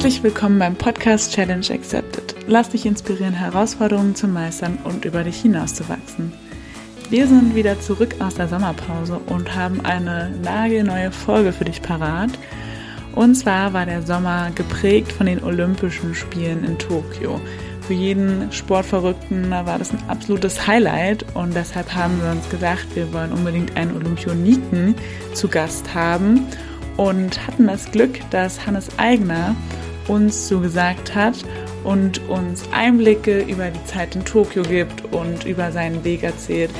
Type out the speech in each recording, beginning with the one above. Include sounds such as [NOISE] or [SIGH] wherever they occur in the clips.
Herzlich willkommen beim Podcast Challenge Accepted. Lass dich inspirieren, Herausforderungen zu meistern und über dich hinauszuwachsen. Wir sind wieder zurück aus der Sommerpause und haben eine nagelneue Folge für dich parat. Und zwar war der Sommer geprägt von den Olympischen Spielen in Tokio. Für jeden Sportverrückten war das ein absolutes Highlight und deshalb haben wir uns gesagt, wir wollen unbedingt einen Olympioniken zu Gast haben und hatten das Glück, dass Hannes Eigner uns zugesagt hat und uns Einblicke über die Zeit in Tokio gibt und über seinen Weg erzählt.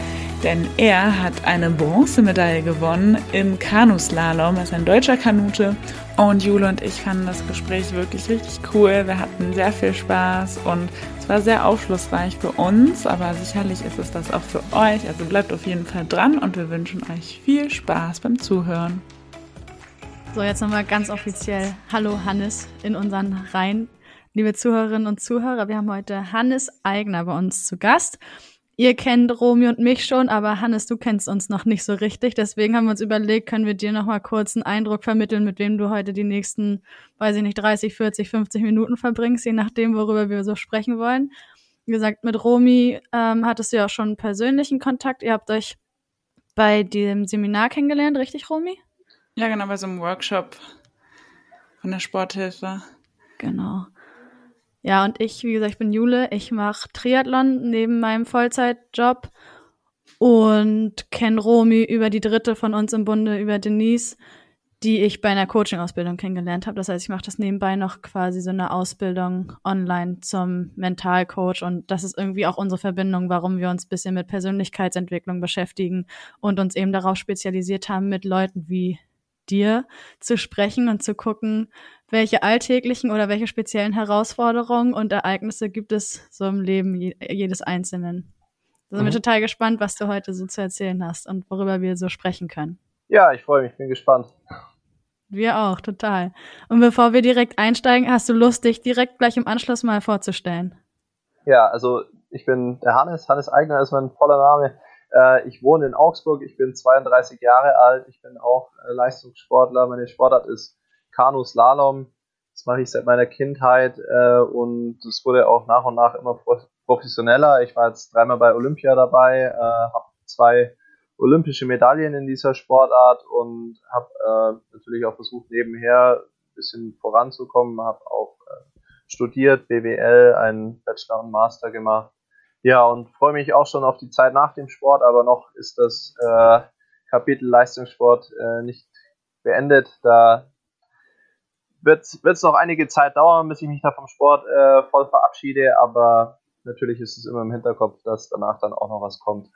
Denn er hat eine Bronzemedaille gewonnen im Kanuslalom. Ist ein deutscher Kanute. Und Jule und ich fanden das Gespräch wirklich richtig cool. Wir hatten sehr viel Spaß und es war sehr aufschlussreich für uns. Aber sicherlich ist es das auch für euch. Also bleibt auf jeden Fall dran und wir wünschen euch viel Spaß beim Zuhören. So, jetzt nochmal ganz offiziell Hallo Hannes in unseren Reihen. Liebe Zuhörerinnen und Zuhörer, wir haben heute Hannes Eigner bei uns zu Gast. Ihr kennt Romy und mich schon, aber Hannes, du kennst uns noch nicht so richtig. Deswegen haben wir uns überlegt, können wir dir nochmal kurz einen Eindruck vermitteln, mit wem du heute die nächsten, weiß ich nicht, 30, 40, 50 Minuten verbringst, je nachdem, worüber wir so sprechen wollen. Wie gesagt, mit Romy ähm, hattest du ja auch schon persönlichen Kontakt. Ihr habt euch bei dem Seminar kennengelernt, richtig, Romy? Ja, genau, bei so einem Workshop von der Sporthilfe. Genau. Ja, und ich, wie gesagt, ich bin Jule. Ich mache Triathlon neben meinem Vollzeitjob und kenne Romy über die dritte von uns im Bunde, über Denise, die ich bei einer Coaching-Ausbildung kennengelernt habe. Das heißt, ich mache das nebenbei noch quasi so eine Ausbildung online zum Mentalcoach und das ist irgendwie auch unsere Verbindung, warum wir uns bisschen mit Persönlichkeitsentwicklung beschäftigen und uns eben darauf spezialisiert haben, mit Leuten wie dir zu sprechen und zu gucken, welche alltäglichen oder welche speziellen Herausforderungen und Ereignisse gibt es so im Leben jedes Einzelnen. Da sind mhm. wir total gespannt, was du heute so zu erzählen hast und worüber wir so sprechen können. Ja, ich freue mich, bin gespannt. Wir auch, total. Und bevor wir direkt einsteigen, hast du Lust, dich direkt gleich im Anschluss mal vorzustellen? Ja, also ich bin der Hannes. Hannes Eigner ist mein voller Name. Äh, ich wohne in Augsburg, ich bin 32 Jahre alt, ich bin auch äh, Leistungssportler. Meine Sportart ist Kanu-Slalom. Das mache ich seit meiner Kindheit äh, und es wurde auch nach und nach immer professioneller. Ich war jetzt dreimal bei Olympia dabei, äh, habe zwei olympische Medaillen in dieser Sportart und habe äh, natürlich auch versucht, nebenher ein bisschen voranzukommen, habe auch äh, studiert, BWL, einen Bachelor und Master gemacht ja, und freue mich auch schon auf die Zeit nach dem Sport, aber noch ist das äh, Kapitel Leistungssport äh, nicht beendet. Da wird es noch einige Zeit dauern, bis ich mich da vom Sport äh, voll verabschiede, aber natürlich ist es immer im Hinterkopf, dass danach dann auch noch was kommt.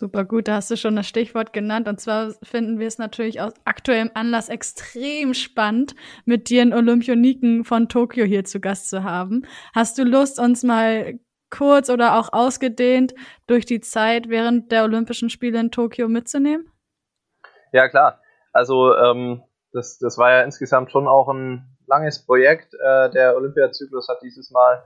Super gut, da hast du schon das Stichwort genannt. Und zwar finden wir es natürlich aus aktuellem Anlass extrem spannend, mit dir einen Olympioniken von Tokio hier zu Gast zu haben. Hast du Lust, uns mal kurz oder auch ausgedehnt durch die Zeit während der Olympischen Spiele in Tokio mitzunehmen? Ja, klar. Also ähm, das, das war ja insgesamt schon auch ein langes Projekt. Äh, der Olympiazyklus hat dieses Mal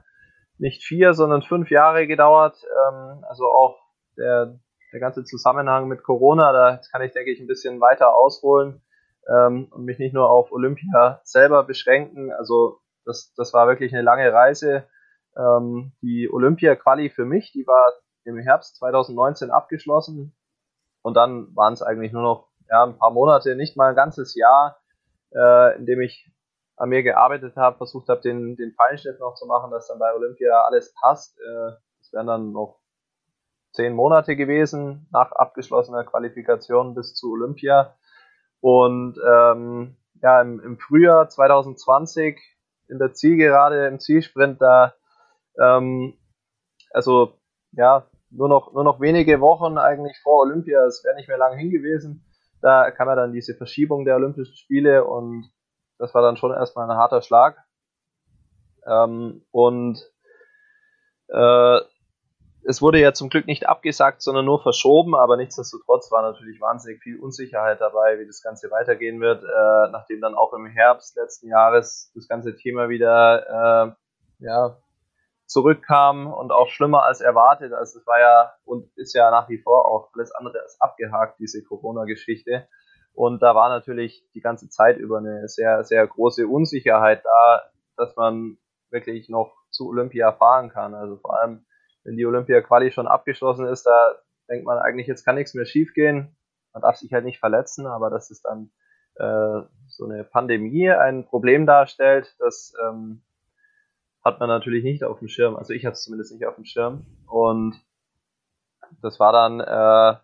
nicht vier, sondern fünf Jahre gedauert. Ähm, also auch der der ganze Zusammenhang mit Corona, da kann ich, denke ich, ein bisschen weiter ausholen ähm, und mich nicht nur auf Olympia selber beschränken. Also das, das war wirklich eine lange Reise. Ähm, die Olympia-Quali für mich, die war im Herbst 2019 abgeschlossen und dann waren es eigentlich nur noch ja, ein paar Monate, nicht mal ein ganzes Jahr, äh, in dem ich an mir gearbeitet habe, versucht habe, den, den Feinschnitt noch zu machen, dass dann bei Olympia alles passt. Äh, das wären dann noch zehn Monate gewesen nach abgeschlossener Qualifikation bis zu Olympia. Und ähm, ja, im, im Frühjahr 2020 in der Zielgerade, im Zielsprint, da ähm, also ja, nur noch, nur noch wenige Wochen eigentlich vor Olympia, es wäre nicht mehr lange hin gewesen. Da kam ja dann diese Verschiebung der Olympischen Spiele und das war dann schon erstmal ein harter Schlag. Ähm, und äh, es wurde ja zum Glück nicht abgesagt, sondern nur verschoben, aber nichtsdestotrotz war natürlich wahnsinnig viel Unsicherheit dabei, wie das Ganze weitergehen wird, äh, nachdem dann auch im Herbst letzten Jahres das ganze Thema wieder äh, ja, zurückkam und auch schlimmer als erwartet. Also es war ja und ist ja nach wie vor auch alles andere als abgehakt, diese Corona-Geschichte. Und da war natürlich die ganze Zeit über eine sehr, sehr große Unsicherheit da, dass man wirklich noch zu Olympia fahren kann. Also vor allem, wenn die Olympia-Quali schon abgeschlossen ist, da denkt man eigentlich, jetzt kann nichts mehr schiefgehen. Man darf sich halt nicht verletzen, aber dass es dann äh, so eine Pandemie ein Problem darstellt, das ähm, hat man natürlich nicht auf dem Schirm. Also ich hatte es zumindest nicht auf dem Schirm. Und das war dann äh,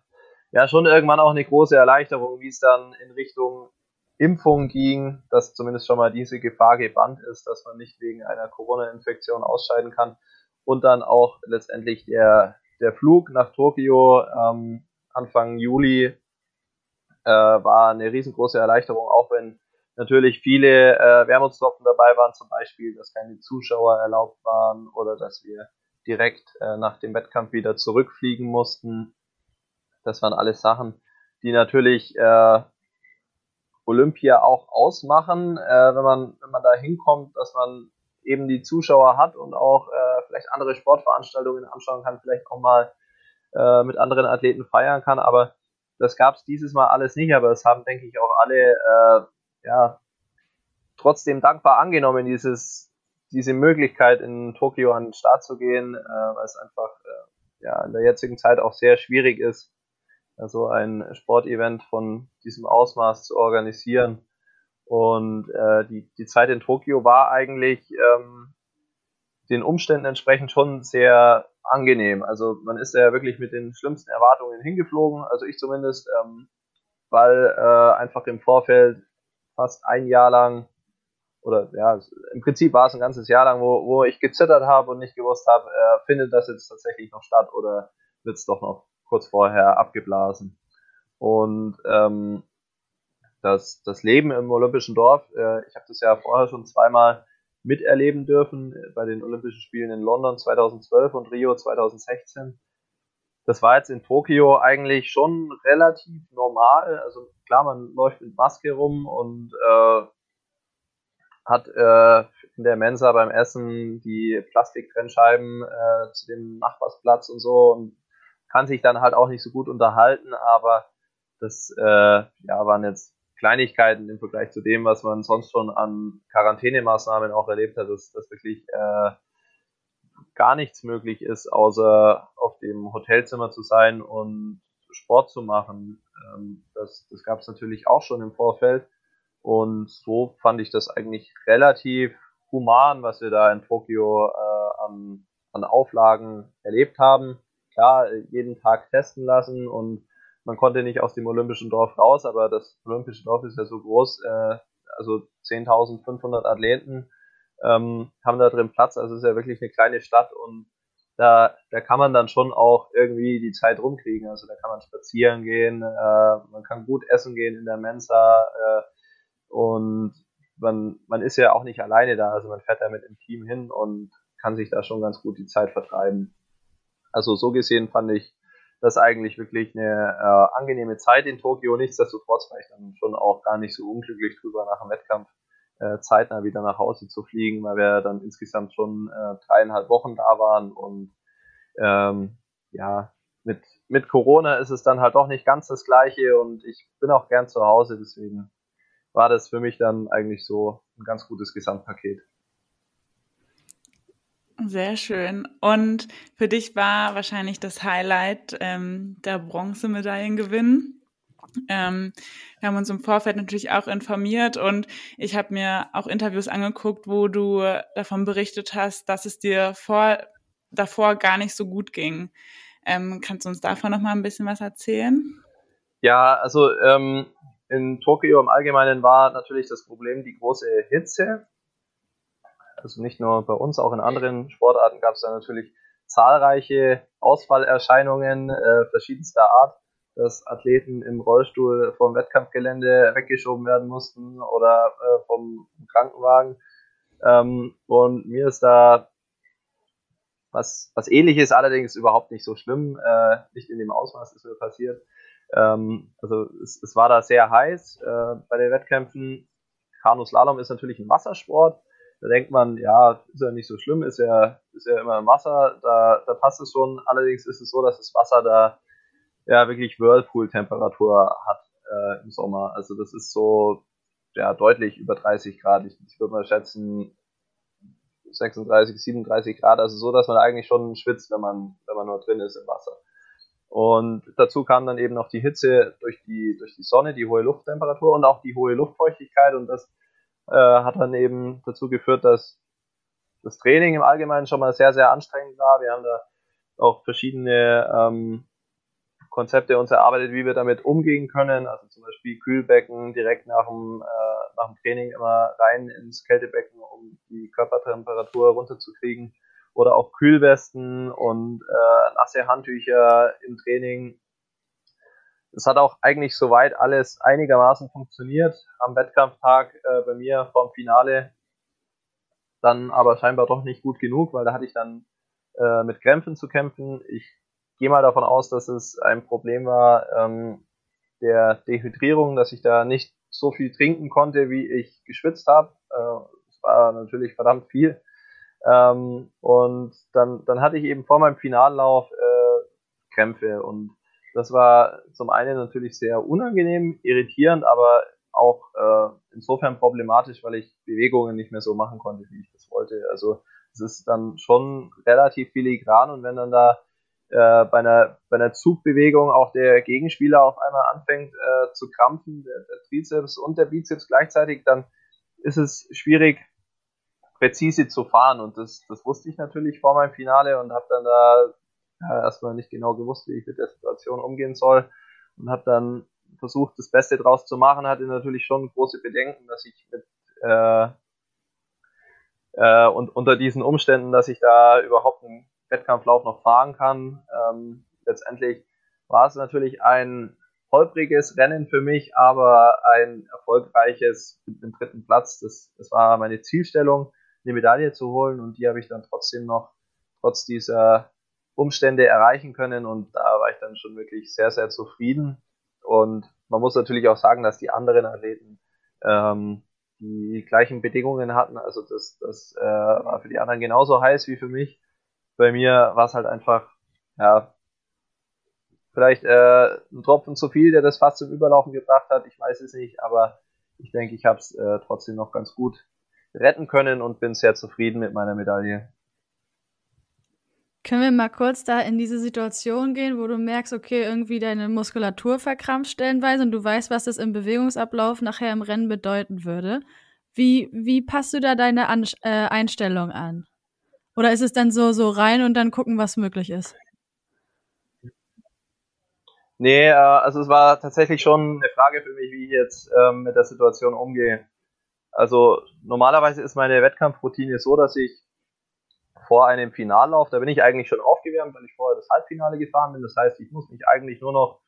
ja schon irgendwann auch eine große Erleichterung, wie es dann in Richtung Impfung ging, dass zumindest schon mal diese Gefahr gebannt ist, dass man nicht wegen einer Corona-Infektion ausscheiden kann. Und dann auch letztendlich der, der Flug nach Tokio ähm, Anfang Juli äh, war eine riesengroße Erleichterung, auch wenn natürlich viele äh, Wermutstropfen dabei waren, zum Beispiel, dass keine Zuschauer erlaubt waren oder dass wir direkt äh, nach dem Wettkampf wieder zurückfliegen mussten. Das waren alles Sachen, die natürlich äh, Olympia auch ausmachen, äh, wenn man wenn man da hinkommt, dass man eben die Zuschauer hat und auch äh, vielleicht andere Sportveranstaltungen anschauen kann, vielleicht auch mal äh, mit anderen Athleten feiern kann. Aber das gab es dieses Mal alles nicht. Aber es haben, denke ich, auch alle äh, ja trotzdem dankbar angenommen, dieses diese Möglichkeit in Tokio an den Start zu gehen, äh, weil es einfach äh, ja in der jetzigen Zeit auch sehr schwierig ist, also ein Sportevent von diesem Ausmaß zu organisieren. Und äh, die, die Zeit in Tokio war eigentlich ähm, den Umständen entsprechend schon sehr angenehm. Also man ist ja wirklich mit den schlimmsten Erwartungen hingeflogen, also ich zumindest, ähm, weil äh, einfach im Vorfeld fast ein Jahr lang oder ja, im Prinzip war es ein ganzes Jahr lang, wo, wo ich gezittert habe und nicht gewusst habe, äh, findet das jetzt tatsächlich noch statt oder wird es doch noch kurz vorher abgeblasen. Und ähm, das, das Leben im Olympischen Dorf, äh, ich habe das ja vorher schon zweimal miterleben dürfen äh, bei den Olympischen Spielen in London 2012 und Rio 2016. Das war jetzt in Tokio eigentlich schon relativ normal. Also klar, man läuft mit Maske rum und äh, hat äh, in der Mensa beim Essen die Plastiktrennscheiben äh, zu dem Nachbarsplatz und so und kann sich dann halt auch nicht so gut unterhalten, aber das äh, ja, waren jetzt Kleinigkeiten im Vergleich zu dem, was man sonst schon an Quarantänemaßnahmen auch erlebt hat, dass, dass wirklich äh, gar nichts möglich ist, außer auf dem Hotelzimmer zu sein und Sport zu machen. Ähm, das das gab es natürlich auch schon im Vorfeld. Und so fand ich das eigentlich relativ human, was wir da in Tokio äh, an, an Auflagen erlebt haben. Klar, jeden Tag testen lassen und man konnte nicht aus dem Olympischen Dorf raus, aber das Olympische Dorf ist ja so groß, äh, also 10.500 Athleten ähm, haben da drin Platz, also es ist ja wirklich eine kleine Stadt und da, da kann man dann schon auch irgendwie die Zeit rumkriegen. Also da kann man spazieren gehen, äh, man kann gut essen gehen in der Mensa äh, und man, man ist ja auch nicht alleine da, also man fährt da mit dem Team hin und kann sich da schon ganz gut die Zeit vertreiben. Also so gesehen fand ich das eigentlich wirklich eine äh, angenehme Zeit in Tokio. Nichtsdestotrotz war ich dann schon auch gar nicht so unglücklich drüber, nach dem Wettkampf äh, zeitnah wieder nach Hause zu fliegen, weil wir dann insgesamt schon äh, dreieinhalb Wochen da waren und ähm, ja, mit, mit Corona ist es dann halt doch nicht ganz das gleiche und ich bin auch gern zu Hause, deswegen war das für mich dann eigentlich so ein ganz gutes Gesamtpaket. Sehr schön. Und für dich war wahrscheinlich das Highlight ähm, der Bronzemedaillengewinn. Ähm, wir haben uns im Vorfeld natürlich auch informiert und ich habe mir auch Interviews angeguckt, wo du davon berichtet hast, dass es dir vor, davor gar nicht so gut ging. Ähm, kannst du uns davon noch mal ein bisschen was erzählen? Ja, also ähm, in Tokio im Allgemeinen war natürlich das Problem die große Hitze also nicht nur bei uns, auch in anderen Sportarten gab es da natürlich zahlreiche Ausfallerscheinungen äh, verschiedenster Art, dass Athleten im Rollstuhl vom Wettkampfgelände weggeschoben werden mussten oder äh, vom Krankenwagen. Ähm, und mir ist da was, was ähnliches, allerdings überhaupt nicht so schlimm, äh, nicht in dem Ausmaß ist mir passiert. Ähm, also es, es war da sehr heiß äh, bei den Wettkämpfen. Kanuslalom ist natürlich ein Wassersport da denkt man, ja, ist ja nicht so schlimm, ist ja, ist ja immer im Wasser, da, da passt es schon. Allerdings ist es so, dass das Wasser da ja wirklich Whirlpool-Temperatur hat. äh, im Sommer. Also das ist so ja, deutlich über 30 Grad. Ich, ich würde mal schätzen 36, 37 Grad, also so, dass man eigentlich schon schwitzt, wenn man, wenn man nur drin ist im Wasser. Und dazu kam dann eben noch die Hitze durch die, durch die Sonne, die hohe Lufttemperatur und auch die hohe Luftfeuchtigkeit. Und das äh, hat dann eben dazu geführt, dass das Training im Allgemeinen schon mal sehr, sehr anstrengend war. Wir haben da auch verschiedene ähm, Konzepte uns erarbeitet, wie wir damit umgehen können. Also zum Beispiel Kühlbecken direkt nach dem, äh, nach dem Training immer rein ins Kältebecken, um die Körpertemperatur runterzukriegen oder auch Kühlwesten und äh, nasse Handtücher im Training. Es hat auch eigentlich soweit alles einigermaßen funktioniert. Am Wettkampftag äh, bei mir vorm Finale dann aber scheinbar doch nicht gut genug, weil da hatte ich dann äh, mit Krämpfen zu kämpfen. Ich gehe mal davon aus, dass es ein Problem war ähm, der Dehydrierung, dass ich da nicht so viel trinken konnte, wie ich geschwitzt habe. Äh, es war natürlich verdammt viel. Ähm, und dann, dann hatte ich eben vor meinem Finallauf äh, Krämpfe und das war zum einen natürlich sehr unangenehm, irritierend, aber auch äh, insofern problematisch, weil ich Bewegungen nicht mehr so machen konnte, wie ich das wollte. Also es ist dann schon relativ filigran und wenn dann da äh, bei, einer, bei einer Zugbewegung auch der Gegenspieler auf einmal anfängt äh, zu krampfen, der, der Trizeps und der Bizeps gleichzeitig, dann ist es schwierig, präzise zu fahren. Und das, das wusste ich natürlich vor meinem Finale und habe dann da ja, erstmal nicht genau gewusst, wie ich mit der Situation umgehen soll. Und habe dann versucht, das Beste draus zu machen. Hatte natürlich schon große Bedenken, dass ich mit äh, äh, und unter diesen Umständen, dass ich da überhaupt einen Wettkampflauf noch fahren kann. Ähm, letztendlich war es natürlich ein holpriges Rennen für mich, aber ein erfolgreiches mit dem dritten Platz. Das, das war meine Zielstellung eine Medaille zu holen und die habe ich dann trotzdem noch trotz dieser Umstände erreichen können und da war ich dann schon wirklich sehr, sehr zufrieden. Und man muss natürlich auch sagen, dass die anderen Athleten ähm, die gleichen Bedingungen hatten. Also das, das äh, war für die anderen genauso heiß wie für mich. Bei mir war es halt einfach, ja, vielleicht äh, ein Tropfen zu viel, der das fast zum Überlaufen gebracht hat. Ich weiß es nicht, aber ich denke, ich habe es äh, trotzdem noch ganz gut retten können und bin sehr zufrieden mit meiner Medaille. Können wir mal kurz da in diese Situation gehen, wo du merkst, okay, irgendwie deine Muskulatur verkrampft stellenweise und du weißt, was das im Bewegungsablauf nachher im Rennen bedeuten würde. Wie, wie passt du da deine an äh, Einstellung an? Oder ist es dann so, so rein und dann gucken, was möglich ist? Nee, äh, also es war tatsächlich schon eine Frage für mich, wie ich jetzt ähm, mit der Situation umgehe. Also normalerweise ist meine Wettkampfroutine so, dass ich vor einem Finallauf, da bin ich eigentlich schon aufgewärmt, weil ich vorher das Halbfinale gefahren bin. Das heißt, ich muss mich eigentlich nur noch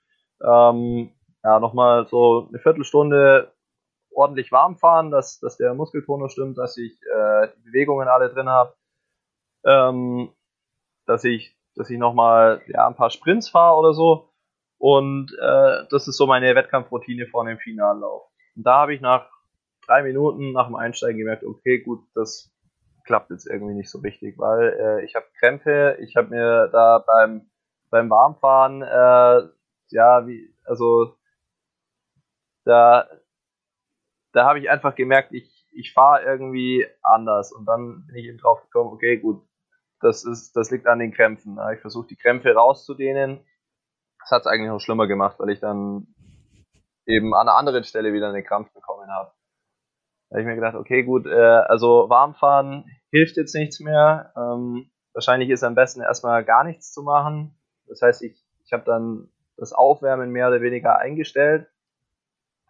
ähm, ja, nochmal so eine Viertelstunde ordentlich warm fahren, dass, dass der Muskeltonus stimmt, dass ich äh, die Bewegungen alle drin habe, ähm, dass ich, dass ich nochmal ja, ein paar Sprints fahre oder so. Und äh, das ist so meine Wettkampfroutine vor einem Finallauf. Und da habe ich nach drei Minuten nach dem Einsteigen gemerkt, okay, gut, das klappt jetzt irgendwie nicht so richtig, weil äh, ich habe Krämpfe, ich habe mir da beim beim Warmfahren äh, ja wie also da da habe ich einfach gemerkt, ich ich fahre irgendwie anders und dann bin ich eben drauf gekommen, okay, gut, das ist das liegt an den Krämpfen. Ich versuche die Krämpfe rauszudehnen. Das hat es eigentlich noch schlimmer gemacht, weil ich dann eben an einer anderen Stelle wieder einen Krampf bekommen habe. Da habe ich mir gedacht, okay, gut, äh, also warmfahren hilft jetzt nichts mehr. Ähm, wahrscheinlich ist am besten erstmal gar nichts zu machen. Das heißt, ich, ich habe dann das Aufwärmen mehr oder weniger eingestellt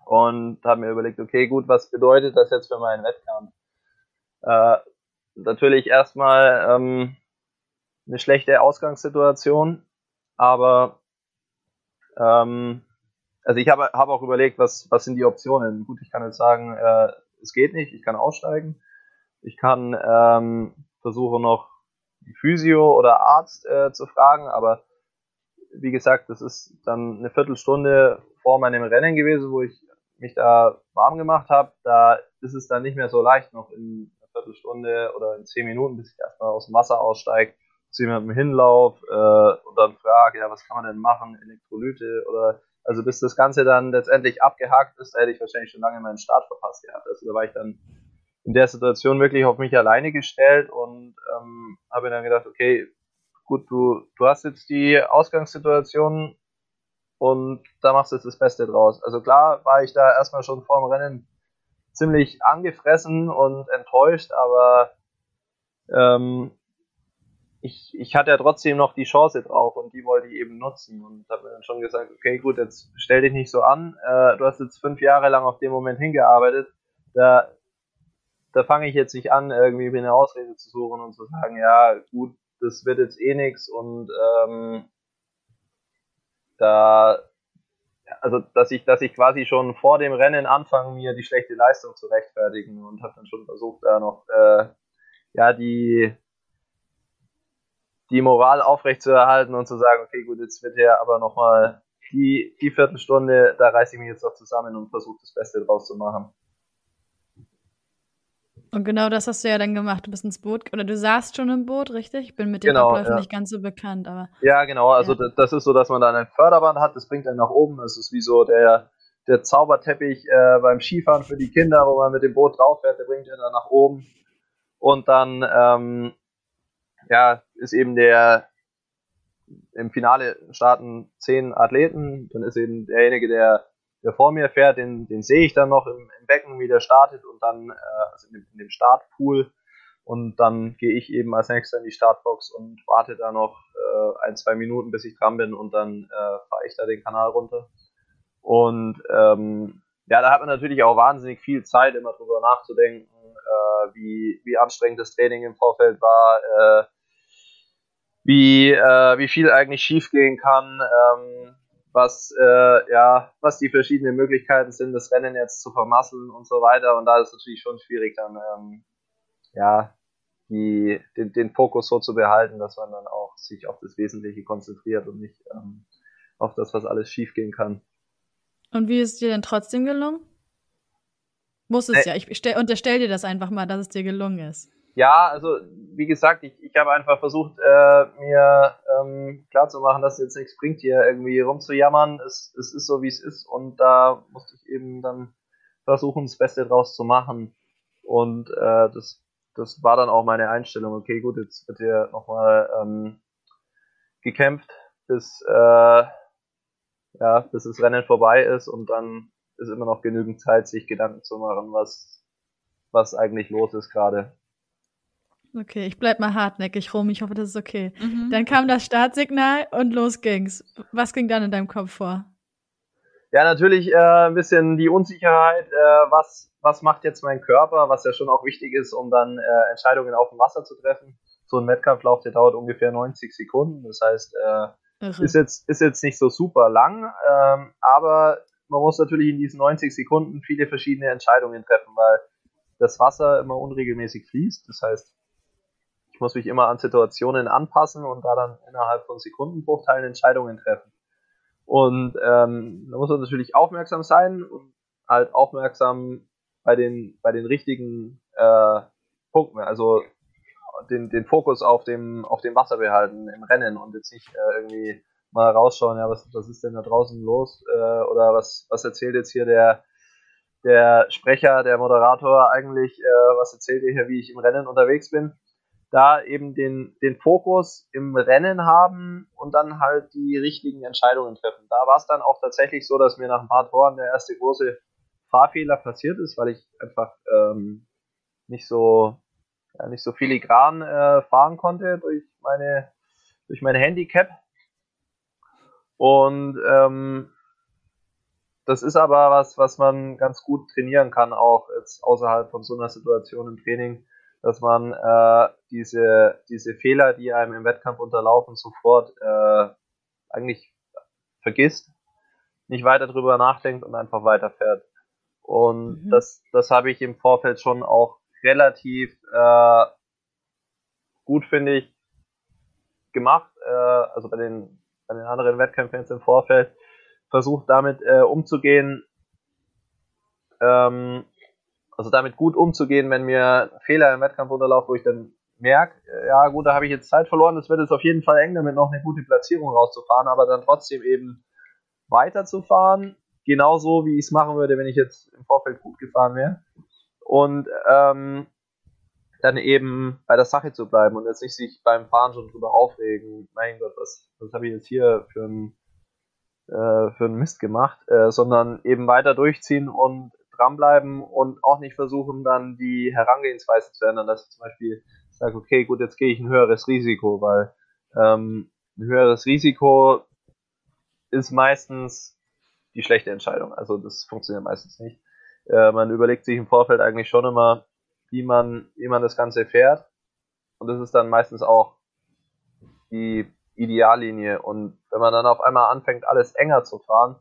und habe mir überlegt, okay, gut, was bedeutet das jetzt für meinen Wettkampf? Äh, natürlich erstmal ähm, eine schlechte Ausgangssituation, aber ähm, also ich habe hab auch überlegt, was, was sind die Optionen. Gut, ich kann jetzt sagen, äh, es geht nicht, ich kann aussteigen. Ich kann ähm, versuchen noch Physio oder Arzt äh, zu fragen, aber wie gesagt, das ist dann eine Viertelstunde vor meinem Rennen gewesen, wo ich mich da warm gemacht habe. Da ist es dann nicht mehr so leicht, noch in einer Viertelstunde oder in zehn Minuten, bis ich erstmal aus dem Wasser aussteige, zu jemandem hinlauf äh, und dann frage, ja, was kann man denn machen, Elektrolyte oder also bis das Ganze dann letztendlich abgehakt ist, da hätte ich wahrscheinlich schon lange meinen Start verpasst gehabt. Also da war ich dann in der Situation wirklich auf mich alleine gestellt und ähm, habe dann gedacht, okay, gut, du, du hast jetzt die Ausgangssituation und da machst du jetzt das Beste draus. Also klar war ich da erstmal schon vor dem Rennen ziemlich angefressen und enttäuscht, aber ähm, ich, ich hatte ja trotzdem noch die Chance drauf die wollte ich eben nutzen und habe mir dann schon gesagt, okay, gut, jetzt stell dich nicht so an. Äh, du hast jetzt fünf Jahre lang auf dem Moment hingearbeitet. Da, da fange ich jetzt nicht an, irgendwie mir eine Ausrede zu suchen und zu sagen, ja, gut, das wird jetzt eh nichts und ähm, da also dass ich, dass ich quasi schon vor dem Rennen anfange, mir die schlechte Leistung zu rechtfertigen und habe dann schon versucht, da noch äh, ja die die Moral aufrechtzuerhalten und zu sagen, okay, gut, jetzt wird ja aber nochmal die, die Viertelstunde, da reiße ich mich jetzt noch zusammen und versuche das Beste draus zu machen. Und genau das hast du ja dann gemacht. Du bist ins Boot oder du saßt schon im Boot, richtig? Ich bin mit den genau, Abläufen ja. nicht ganz so bekannt, aber. Ja, genau. Also ja. das ist so, dass man dann ein Förderband hat, das bringt einen nach oben. Das ist wie so der, der Zauberteppich äh, beim Skifahren für die Kinder, wo man mit dem Boot drauf fährt, der bringt einen dann nach oben. Und dann ähm, ja, ist eben der im Finale starten zehn Athleten, dann ist eben derjenige, der der vor mir fährt, den, den sehe ich dann noch im, im Becken, wie der startet und dann äh, also in, dem, in dem Startpool. Und dann gehe ich eben als nächster in die Startbox und warte da noch äh, ein, zwei Minuten, bis ich dran bin und dann äh, fahre ich da den Kanal runter. Und ähm, ja, da hat man natürlich auch wahnsinnig viel Zeit, immer drüber nachzudenken, äh, wie, wie anstrengend das Training im Vorfeld war, äh, wie, äh, wie viel eigentlich schiefgehen kann. Ähm, was, äh, ja, was die verschiedenen Möglichkeiten sind, das Rennen jetzt zu vermasseln und so weiter. Und da ist es natürlich schon schwierig, dann ähm, ja, die, den, den Fokus so zu behalten, dass man dann auch sich auf das Wesentliche konzentriert und nicht ähm, auf das, was alles schiefgehen kann. Und wie ist es dir denn trotzdem gelungen? Muss es äh, ja. Ich stell, unterstell dir das einfach mal, dass es dir gelungen ist. Ja, also wie gesagt, ich, ich habe einfach versucht, äh, mir ähm, klarzumachen, dass es jetzt nichts bringt, hier irgendwie rumzujammern. Es, es ist so, wie es ist und da musste ich eben dann versuchen, das Beste draus zu machen. Und äh, das, das war dann auch meine Einstellung. Okay, gut, jetzt wird hier nochmal ähm, gekämpft, bis, äh, ja, bis das Rennen vorbei ist und dann ist immer noch genügend Zeit, sich Gedanken zu machen, was, was eigentlich los ist gerade. Okay, ich bleib mal hartnäckig rum. Ich hoffe, das ist okay. Mhm. Dann kam das Startsignal und los ging's. Was ging dann in deinem Kopf vor? Ja, natürlich äh, ein bisschen die Unsicherheit, äh, was, was macht jetzt mein Körper, was ja schon auch wichtig ist, um dann äh, Entscheidungen auf dem Wasser zu treffen. So ein Wettkampflauf, der dauert ungefähr 90 Sekunden. Das heißt, äh, ist, jetzt, ist jetzt nicht so super lang, ähm, aber man muss natürlich in diesen 90 Sekunden viele verschiedene Entscheidungen treffen, weil das Wasser immer unregelmäßig fließt. Das heißt, ich muss mich immer an Situationen anpassen und da dann innerhalb von Sekundenbruchteilen Entscheidungen treffen. Und ähm, da muss man natürlich aufmerksam sein und halt aufmerksam bei den, bei den richtigen äh, Punkten, also den, den Fokus auf dem, auf dem Wasser behalten im Rennen und jetzt nicht äh, irgendwie mal rausschauen, ja, was, was ist denn da draußen los? Äh, oder was, was erzählt jetzt hier der, der Sprecher, der Moderator eigentlich, äh, was erzählt ihr hier, wie ich im Rennen unterwegs bin? Da eben den, den Fokus im Rennen haben und dann halt die richtigen Entscheidungen treffen. Da war es dann auch tatsächlich so, dass mir nach ein paar Toren der erste große Fahrfehler passiert ist, weil ich einfach ähm, nicht so ja, nicht so filigran äh, fahren konnte durch meine durch mein Handicap. Und ähm, das ist aber was, was man ganz gut trainieren kann, auch jetzt außerhalb von so einer Situation im Training dass man äh, diese, diese Fehler, die einem im Wettkampf unterlaufen, sofort äh, eigentlich vergisst, nicht weiter drüber nachdenkt und einfach weiterfährt. Und mhm. das, das habe ich im Vorfeld schon auch relativ äh, gut, finde ich, gemacht. Äh, also bei den, bei den anderen Wettkämpfen jetzt im Vorfeld versucht damit äh, umzugehen, ähm, also damit gut umzugehen, wenn mir Fehler im Wettkampf unterlaufen, wo ich dann merke, äh, ja gut, da habe ich jetzt Zeit verloren, das wird jetzt auf jeden Fall eng, damit noch eine gute Platzierung rauszufahren, aber dann trotzdem eben weiterzufahren, genauso wie ich es machen würde, wenn ich jetzt im Vorfeld gut gefahren wäre. Und ähm, dann eben bei der Sache zu bleiben und jetzt nicht sich beim Fahren schon drüber aufregen, mein Gott, was, was habe ich jetzt hier für ein äh, für einen Mist gemacht, äh, sondern eben weiter durchziehen und dranbleiben und auch nicht versuchen, dann die Herangehensweise zu ändern, dass ich zum Beispiel sage, okay, gut, jetzt gehe ich ein höheres Risiko, weil ähm, ein höheres Risiko ist meistens die schlechte Entscheidung. Also das funktioniert meistens nicht. Äh, man überlegt sich im Vorfeld eigentlich schon immer, wie man, wie man das Ganze fährt. Und das ist dann meistens auch die Ideallinie. Und wenn man dann auf einmal anfängt, alles enger zu fahren,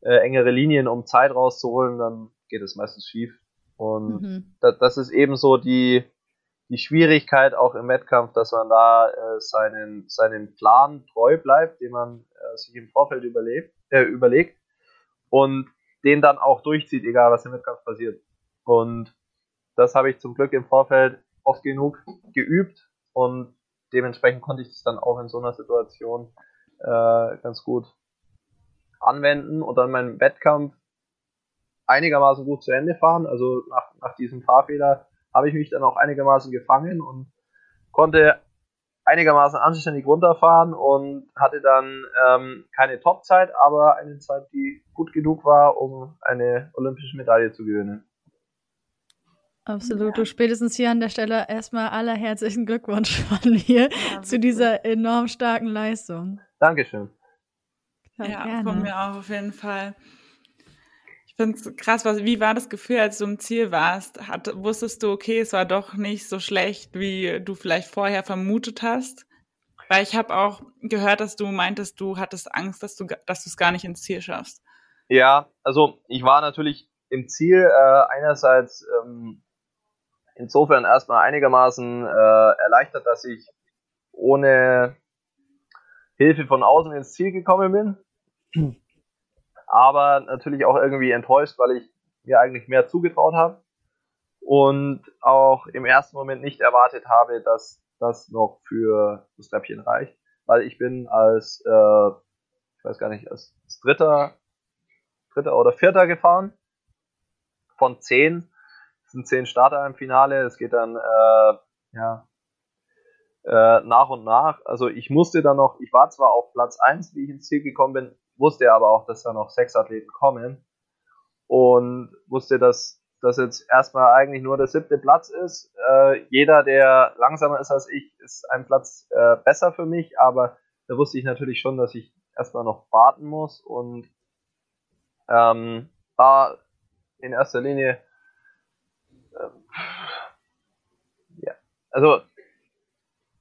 äh, engere Linien, um Zeit rauszuholen, dann geht es meistens schief. Und mhm. das, das ist eben so die, die Schwierigkeit auch im Wettkampf, dass man da äh, seinen, seinen Plan treu bleibt, den man äh, sich im Vorfeld überlebt, äh, überlegt und den dann auch durchzieht, egal was im Wettkampf passiert. Und das habe ich zum Glück im Vorfeld oft genug geübt und dementsprechend konnte ich das dann auch in so einer Situation äh, ganz gut anwenden und dann meinen Wettkampf einigermaßen gut zu Ende fahren. Also nach, nach diesem Fahrfehler habe ich mich dann auch einigermaßen gefangen und konnte einigermaßen anständig runterfahren und hatte dann ähm, keine Topzeit, aber eine Zeit, die gut genug war, um eine olympische Medaille zu gewinnen. Absolut. Ja. Du spätestens hier an der Stelle erstmal aller herzlichen Glückwunsch von mir ja, [LAUGHS] zu dieser enorm starken Leistung. Dankeschön. Ja, ja von mir auch auf jeden Fall. Ich finde es krass, was, wie war das Gefühl, als du im Ziel warst? Hat, wusstest du, okay, es war doch nicht so schlecht, wie du vielleicht vorher vermutet hast? Weil ich habe auch gehört, dass du meintest, du hattest Angst, dass du dass es gar nicht ins Ziel schaffst. Ja, also ich war natürlich im Ziel äh, einerseits ähm, insofern erstmal einigermaßen äh, erleichtert, dass ich ohne Hilfe von außen ins Ziel gekommen bin. Aber natürlich auch irgendwie enttäuscht, weil ich mir eigentlich mehr zugetraut habe und auch im ersten Moment nicht erwartet habe, dass das noch für das Treppchen reicht, weil ich bin als, äh, ich weiß gar nicht, als Dritter, Dritter oder Vierter gefahren von zehn es sind zehn Starter im Finale. Es geht dann äh, ja, äh, nach und nach. Also ich musste dann noch, ich war zwar auf Platz 1, wie ich ins Ziel gekommen bin, wusste aber auch, dass da noch sechs Athleten kommen und wusste, dass das jetzt erstmal eigentlich nur der siebte Platz ist. Äh, jeder, der langsamer ist als ich, ist ein Platz äh, besser für mich, aber da wusste ich natürlich schon, dass ich erstmal noch warten muss und ähm, war in erster Linie ähm, ja, also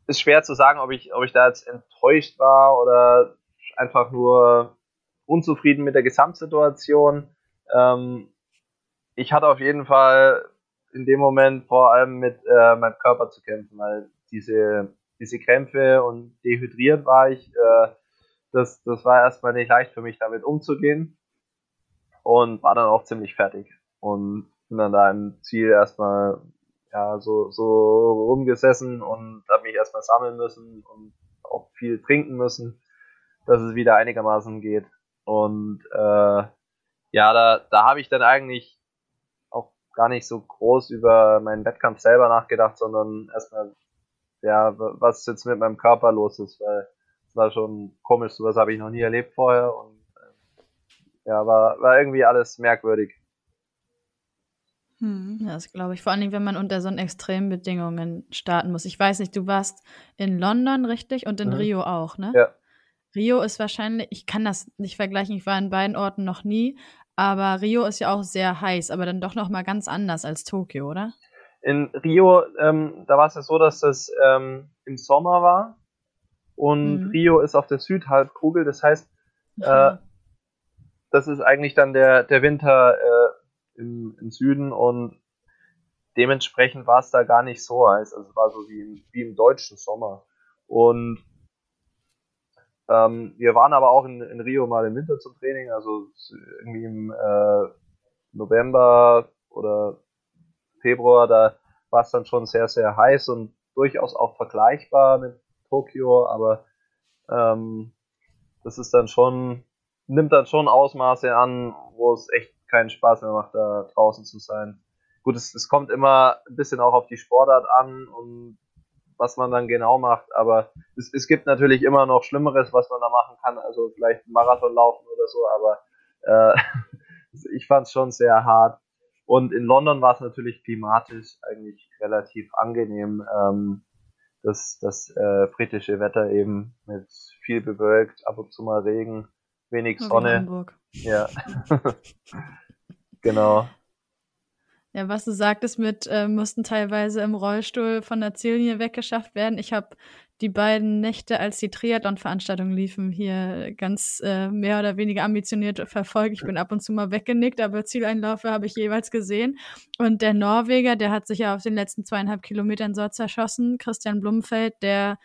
ist schwer zu sagen, ob ich, ob ich da jetzt enttäuscht war oder einfach nur unzufrieden mit der Gesamtsituation. Ähm, ich hatte auf jeden Fall in dem Moment vor allem mit äh, meinem Körper zu kämpfen, weil diese, diese Krämpfe und dehydriert war ich. Äh, das, das war erstmal nicht leicht für mich, damit umzugehen und war dann auch ziemlich fertig. Und bin dann da im Ziel erstmal ja, so, so rumgesessen und habe mich erstmal sammeln müssen und auch viel trinken müssen, dass es wieder einigermaßen geht. Und äh, ja, da, da habe ich dann eigentlich auch gar nicht so groß über meinen Wettkampf selber nachgedacht, sondern erstmal, ja, was jetzt mit meinem Körper los ist, weil es war schon komisch, sowas habe ich noch nie erlebt vorher und äh, ja, war, war irgendwie alles merkwürdig. Hm. Ja, das glaube ich. Vor allen Dingen, wenn man unter so extremen Bedingungen starten muss. Ich weiß nicht, du warst in London, richtig? Und in mhm. Rio auch, ne? Ja. Rio ist wahrscheinlich, ich kann das nicht vergleichen, ich war in beiden Orten noch nie, aber Rio ist ja auch sehr heiß, aber dann doch noch mal ganz anders als Tokio, oder? In Rio, ähm, da war es ja so, dass das ähm, im Sommer war und mhm. Rio ist auf der Südhalbkugel, das heißt, äh, das ist eigentlich dann der, der Winter äh, im, im Süden und dementsprechend war es da gar nicht so heiß. Also es war so wie im, wie im deutschen Sommer. Und ähm, wir waren aber auch in, in, Rio mal im Winter zum Training, also irgendwie im äh, November oder Februar, da war es dann schon sehr, sehr heiß und durchaus auch vergleichbar mit Tokio, aber ähm, das ist dann schon, nimmt dann schon Ausmaße an, wo es echt keinen Spaß mehr macht, da draußen zu sein. Gut, es, es kommt immer ein bisschen auch auf die Sportart an und was man dann genau macht, aber es, es gibt natürlich immer noch Schlimmeres, was man da machen kann, also vielleicht einen Marathon laufen oder so, aber äh, [LAUGHS] ich fand es schon sehr hart. Und in London war es natürlich klimatisch eigentlich relativ angenehm. Ähm, das, das äh, britische Wetter eben mit viel bewölkt, ab und zu mal Regen, wenig Sonne. Ja. [LAUGHS] genau. Ja, was du sagtest mit, äh, mussten teilweise im Rollstuhl von der Ziellinie weggeschafft werden. Ich habe die beiden Nächte, als die Triathlon-Veranstaltungen liefen, hier ganz äh, mehr oder weniger ambitioniert verfolgt. Ich bin ab und zu mal weggenickt, aber Zieleinläufe habe ich jeweils gesehen. Und der Norweger, der hat sich ja auf den letzten zweieinhalb Kilometern so zerschossen. Christian Blumfeld, der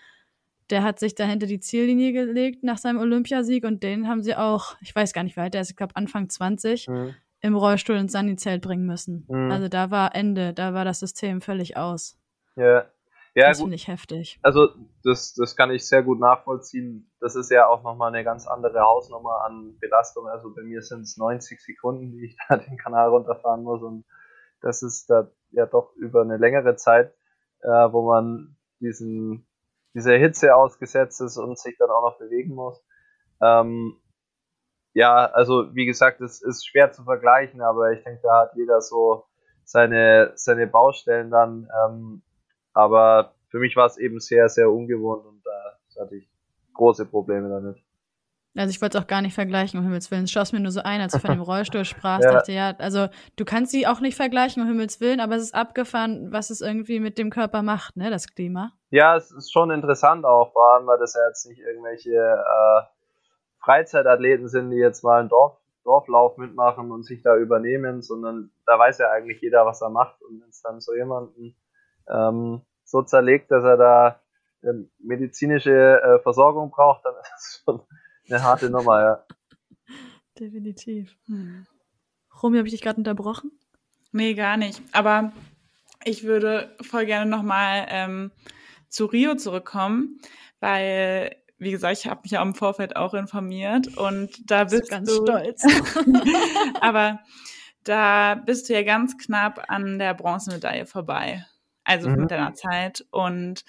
der hat sich da hinter die Ziellinie gelegt nach seinem Olympiasieg und den haben sie auch, ich weiß gar nicht wie alt der ist, ich glaube Anfang 20, mhm im Rollstuhl ins Sani-Zelt bringen müssen. Mhm. Also da war Ende, da war das System völlig aus. Ja. Ja, das finde ich heftig. Also das, das kann ich sehr gut nachvollziehen. Das ist ja auch nochmal eine ganz andere Hausnummer an Belastung. Also bei mir sind es 90 Sekunden, die ich [LAUGHS] da den Kanal runterfahren muss und das ist da ja doch über eine längere Zeit, äh, wo man diesen, dieser Hitze ausgesetzt ist und sich dann auch noch bewegen muss. Ähm, ja, also wie gesagt, es ist schwer zu vergleichen, aber ich denke, da hat jeder so seine, seine Baustellen dann. Ähm, aber für mich war es eben sehr, sehr ungewohnt und da hatte ich große Probleme damit. Also ich wollte es auch gar nicht vergleichen, um Himmels Willen. Es schoss mir nur so ein, als du von dem [LAUGHS] Rollstuhl sprachst. ja. dachte, ja, also du kannst sie auch nicht vergleichen, um Himmels Willen, aber es ist abgefahren, was es irgendwie mit dem Körper macht, ne, das Klima. Ja, es ist schon interessant auch, vor allem, weil das ja jetzt nicht irgendwelche äh, Freizeitathleten sind, die jetzt mal einen Dorf, Dorflauf mitmachen und sich da übernehmen, sondern da weiß ja eigentlich jeder, was er macht. Und wenn es dann so jemanden ähm, so zerlegt, dass er da ähm, medizinische äh, Versorgung braucht, dann [LAUGHS] ist das schon eine harte Nummer, ja. Definitiv. Hm. Romy, habe ich dich gerade unterbrochen? Nee, gar nicht. Aber ich würde voll gerne nochmal ähm, zu Rio zurückkommen, weil wie gesagt, ich habe mich ja im Vorfeld auch informiert und da bist ganz du stolz. [LAUGHS] aber da bist du ja ganz knapp an der Bronzemedaille vorbei, also mhm. mit deiner Zeit. Und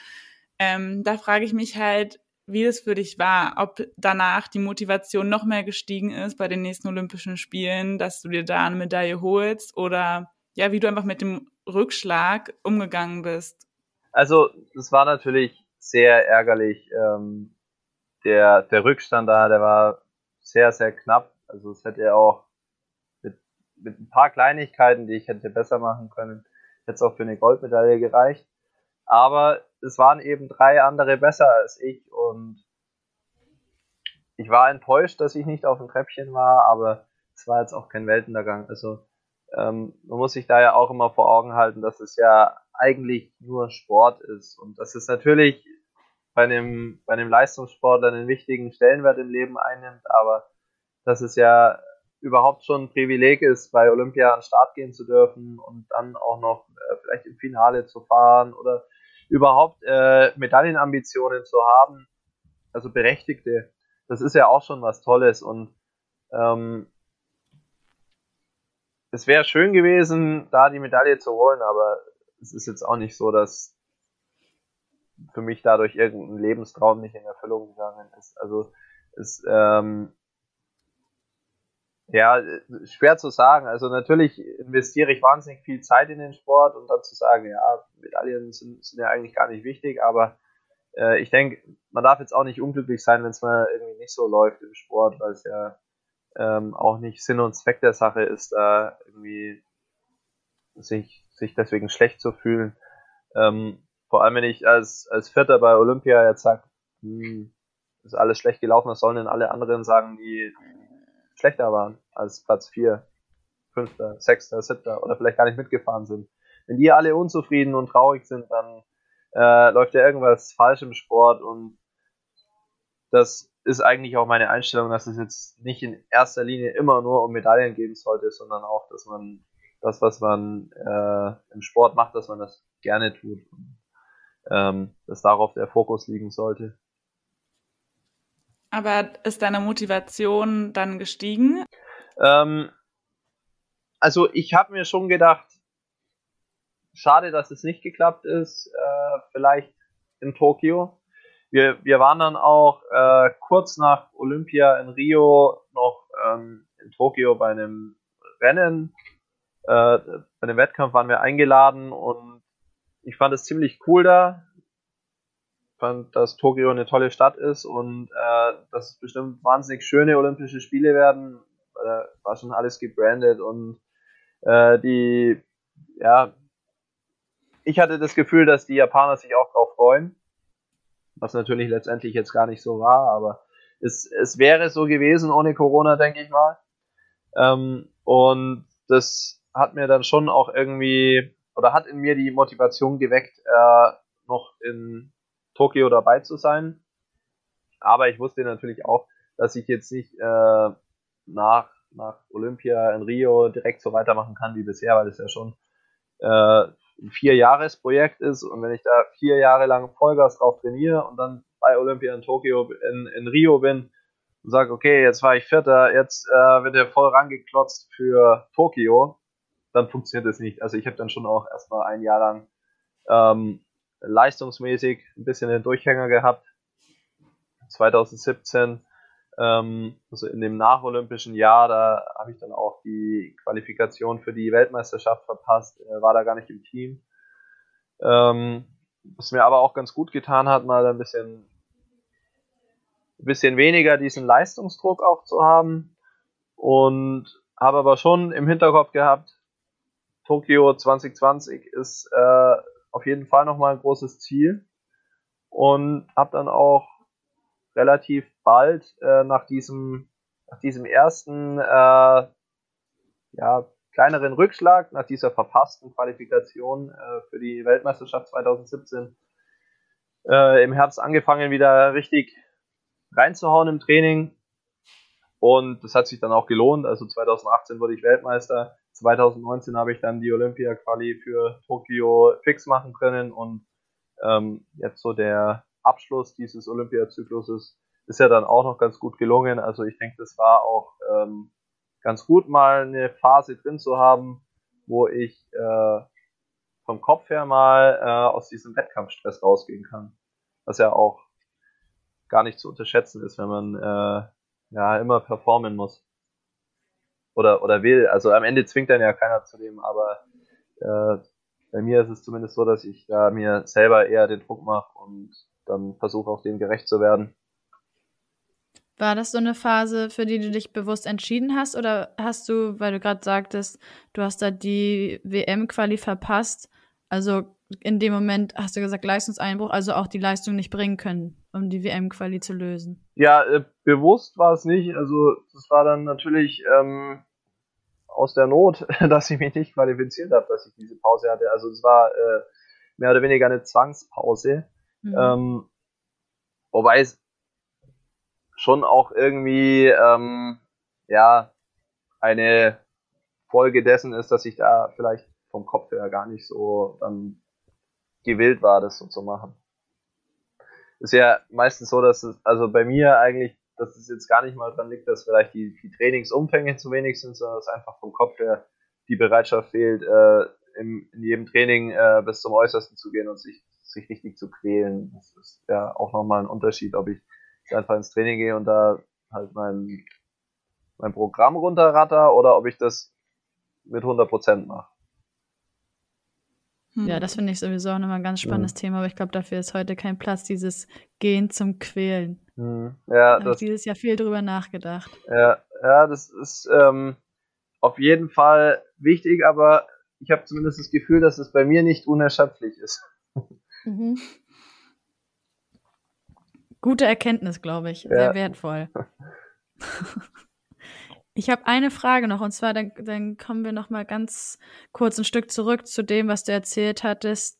ähm, da frage ich mich halt, wie das für dich war, ob danach die Motivation noch mehr gestiegen ist bei den nächsten Olympischen Spielen, dass du dir da eine Medaille holst oder ja, wie du einfach mit dem Rückschlag umgegangen bist. Also, es war natürlich sehr ärgerlich. Ähm, der, der Rückstand da, der war sehr, sehr knapp. Also es hätte auch mit, mit ein paar Kleinigkeiten, die ich hätte besser machen können, jetzt auch für eine Goldmedaille gereicht. Aber es waren eben drei andere besser als ich und ich war enttäuscht, dass ich nicht auf dem Treppchen war, aber es war jetzt auch kein Weltuntergang. Also ähm, man muss sich da ja auch immer vor Augen halten, dass es ja eigentlich nur Sport ist und dass es natürlich bei einem, bei einem Leistungssportler einen wichtigen Stellenwert im Leben einnimmt, aber dass es ja überhaupt schon ein Privileg ist, bei Olympia an den Start gehen zu dürfen und dann auch noch äh, vielleicht im Finale zu fahren oder überhaupt äh, Medaillenambitionen zu haben, also berechtigte, das ist ja auch schon was Tolles und ähm, es wäre schön gewesen, da die Medaille zu holen, aber es ist jetzt auch nicht so, dass für mich dadurch irgendein Lebenstraum nicht in Erfüllung gegangen ist. Also es ähm, ja schwer zu sagen. Also natürlich investiere ich wahnsinnig viel Zeit in den Sport und dann zu sagen, ja, Medaillen sind, sind ja eigentlich gar nicht wichtig, aber äh, ich denke, man darf jetzt auch nicht unglücklich sein, wenn es mal irgendwie nicht so läuft im Sport, weil es ja ähm, auch nicht Sinn und Zweck der Sache ist, da irgendwie sich, sich deswegen schlecht zu fühlen. Ähm, vor allem, wenn ich als, als Vierter bei Olympia jetzt sage, hm, ist alles schlecht gelaufen, was sollen denn alle anderen sagen, die schlechter waren als Platz 4, 5., 6., 7. oder vielleicht gar nicht mitgefahren sind. Wenn die alle unzufrieden und traurig sind, dann äh, läuft ja irgendwas falsch im Sport und das ist eigentlich auch meine Einstellung, dass es jetzt nicht in erster Linie immer nur um Medaillen gehen sollte, sondern auch, dass man das, was man äh, im Sport macht, dass man das gerne tut. Ähm, dass darauf der Fokus liegen sollte. Aber ist deine Motivation dann gestiegen? Ähm, also ich habe mir schon gedacht, schade, dass es nicht geklappt ist, äh, vielleicht in Tokio. Wir, wir waren dann auch äh, kurz nach Olympia in Rio noch ähm, in Tokio bei einem Rennen, äh, bei einem Wettkampf waren wir eingeladen und ich fand es ziemlich cool da. Fand, dass Tokio eine tolle Stadt ist und äh, dass es bestimmt wahnsinnig schöne Olympische Spiele werden. Äh, war schon alles gebrandet und äh, die, ja, ich hatte das Gefühl, dass die Japaner sich auch drauf freuen. Was natürlich letztendlich jetzt gar nicht so war, aber es, es wäre so gewesen ohne Corona, denke ich mal. Ähm, und das hat mir dann schon auch irgendwie, oder hat in mir die Motivation geweckt, äh, noch in Tokio dabei zu sein. Aber ich wusste natürlich auch, dass ich jetzt nicht äh, nach, nach Olympia in Rio direkt so weitermachen kann wie bisher, weil es ja schon äh, ein Vier-Jahres-Projekt ist und wenn ich da vier Jahre lang Vollgas drauf trainiere und dann bei Olympia in Tokio, in, in Rio bin und sage, okay, jetzt war ich Vierter, jetzt äh, wird er voll rangeklotzt für Tokio, dann funktioniert das nicht. Also ich habe dann schon auch erstmal ein Jahr lang ähm, leistungsmäßig ein bisschen den Durchhänger gehabt. 2017, ähm, also in dem nacholympischen Jahr, da habe ich dann auch die Qualifikation für die Weltmeisterschaft verpasst, äh, war da gar nicht im Team. Ähm, was mir aber auch ganz gut getan hat, mal ein bisschen, ein bisschen weniger diesen Leistungsdruck auch zu haben. Und habe aber schon im Hinterkopf gehabt, Tokio 2020 ist äh, auf jeden Fall nochmal ein großes Ziel. Und habe dann auch relativ bald äh, nach diesem nach diesem ersten äh, ja, kleineren Rückschlag nach dieser verpassten Qualifikation äh, für die Weltmeisterschaft 2017 äh, im Herbst angefangen, wieder richtig reinzuhauen im Training. Und das hat sich dann auch gelohnt. Also 2018 wurde ich Weltmeister. 2019 habe ich dann die Olympia-Quali für Tokio fix machen können. Und ähm, jetzt so der Abschluss dieses Olympiazykluses ist ja dann auch noch ganz gut gelungen. Also ich denke, das war auch ähm, ganz gut, mal eine Phase drin zu haben, wo ich äh, vom Kopf her mal äh, aus diesem Wettkampfstress rausgehen kann. Was ja auch gar nicht zu unterschätzen ist, wenn man äh, ja immer performen muss. Oder, oder will. Also am Ende zwingt dann ja keiner zu dem, aber äh, bei mir ist es zumindest so, dass ich da mir selber eher den Druck mache und dann versuche auch dem gerecht zu werden. War das so eine Phase, für die du dich bewusst entschieden hast? Oder hast du, weil du gerade sagtest, du hast da die WM-Quali verpasst, also in dem Moment hast du gesagt Leistungseinbruch, also auch die Leistung nicht bringen können, um die WM-Quali zu lösen? Ja, äh, bewusst war es nicht. Also das war dann natürlich ähm, aus der Not, [LAUGHS] dass ich mich nicht qualifiziert habe, dass ich diese Pause hatte. Also es war äh, mehr oder weniger eine Zwangspause. Mhm. Ähm, wobei es schon auch irgendwie ähm, ja eine Folge dessen ist, dass ich da vielleicht vom Kopf her gar nicht so dann gewillt war, das so zu machen. Ist ja meistens so, dass es, also bei mir eigentlich, dass es jetzt gar nicht mal dran liegt, dass vielleicht die, die Trainingsumfänge zu wenig sind, sondern dass einfach vom Kopf her die Bereitschaft fehlt, äh, im, in jedem Training äh, bis zum Äußersten zu gehen und sich, sich richtig zu quälen. Das ist ja auch nochmal ein Unterschied, ob ich einfach ins Training gehe und da halt mein, mein Programm runterratter oder ob ich das mit 100% mache. Hm. Ja, das finde ich sowieso auch nochmal ein ganz spannendes ja. Thema, aber ich glaube, dafür ist heute kein Platz, dieses Gehen zum Quälen. Hm. Ja, da habe ich dieses Jahr viel drüber nachgedacht. Ja, ja das ist ähm, auf jeden Fall wichtig, aber ich habe zumindest das Gefühl, dass es bei mir nicht unerschöpflich ist. Mhm. Gute Erkenntnis, glaube ich. Sehr ja. wertvoll. [LAUGHS] Ich habe eine Frage noch und zwar dann, dann kommen wir noch mal ganz kurz ein Stück zurück zu dem, was du erzählt hattest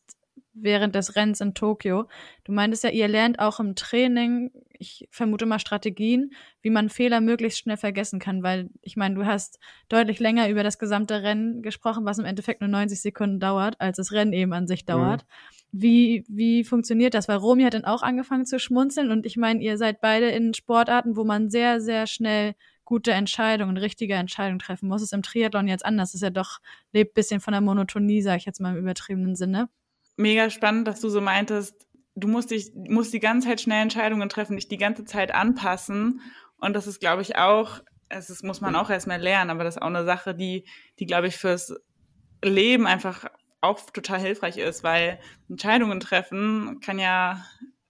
während des Rennens in Tokio. Du meintest ja, ihr lernt auch im Training, ich vermute mal Strategien, wie man Fehler möglichst schnell vergessen kann, weil ich meine, du hast deutlich länger über das gesamte Rennen gesprochen, was im Endeffekt nur 90 Sekunden dauert, als das Rennen eben an sich dauert. Mhm. Wie, wie funktioniert das? Weil Romy hat dann auch angefangen zu schmunzeln und ich meine, ihr seid beide in Sportarten, wo man sehr, sehr schnell gute Entscheidungen, richtige Entscheidungen treffen muss. Es im Triathlon jetzt anders. Das ist ja doch, lebt bisschen von der Monotonie, sage ich jetzt mal im übertriebenen Sinne mega spannend, dass du so meintest, du musst dich, musst die ganze Zeit schnell Entscheidungen treffen, dich die ganze Zeit anpassen. Und das ist, glaube ich, auch, es ist, muss man auch erstmal lernen, aber das ist auch eine Sache, die, die, glaube ich, fürs Leben einfach auch total hilfreich ist, weil Entscheidungen treffen kann ja,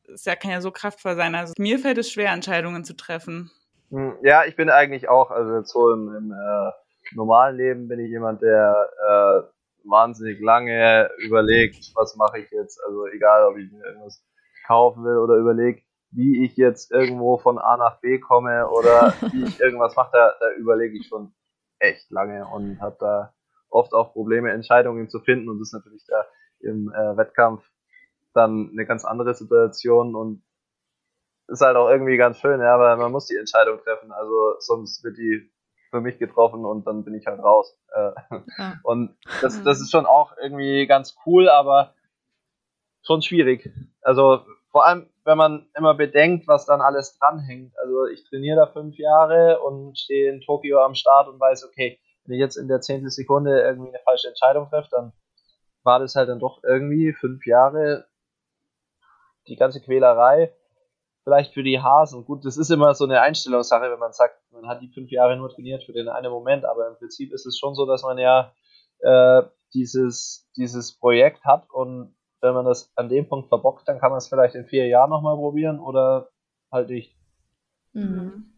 ist ja, kann ja so kraftvoll sein. Also mir fällt es schwer, Entscheidungen zu treffen. Hm, ja, ich bin eigentlich auch, also jetzt so im, im äh, normalen Leben bin ich jemand, der äh, wahnsinnig lange überlegt, was mache ich jetzt. Also egal, ob ich mir irgendwas kaufen will oder überlege, wie ich jetzt irgendwo von A nach B komme oder [LAUGHS] wie ich irgendwas mache, da, da überlege ich schon echt lange und habe da oft auch Probleme, Entscheidungen zu finden und das ist natürlich da im äh, Wettkampf dann eine ganz andere Situation und ist halt auch irgendwie ganz schön, ja, weil man muss die Entscheidung treffen, also sonst wird die für mich getroffen und dann bin ich halt raus. Äh, ja. Und das, das ist schon auch irgendwie ganz cool, aber schon schwierig. Also vor allem, wenn man immer bedenkt, was dann alles dranhängt. Also ich trainiere da fünf Jahre und stehe in Tokio am Start und weiß, okay, wenn ich jetzt in der zehnten Sekunde irgendwie eine falsche Entscheidung treffe, dann war das halt dann doch irgendwie fünf Jahre die ganze Quälerei vielleicht für die Hasen. Gut, das ist immer so eine Einstellungssache, wenn man sagt, man hat die fünf Jahre nur trainiert für den einen Moment, aber im Prinzip ist es schon so, dass man ja äh, dieses, dieses Projekt hat und wenn man das an dem Punkt verbockt, dann kann man es vielleicht in vier Jahren nochmal probieren oder halt nicht. Mhm.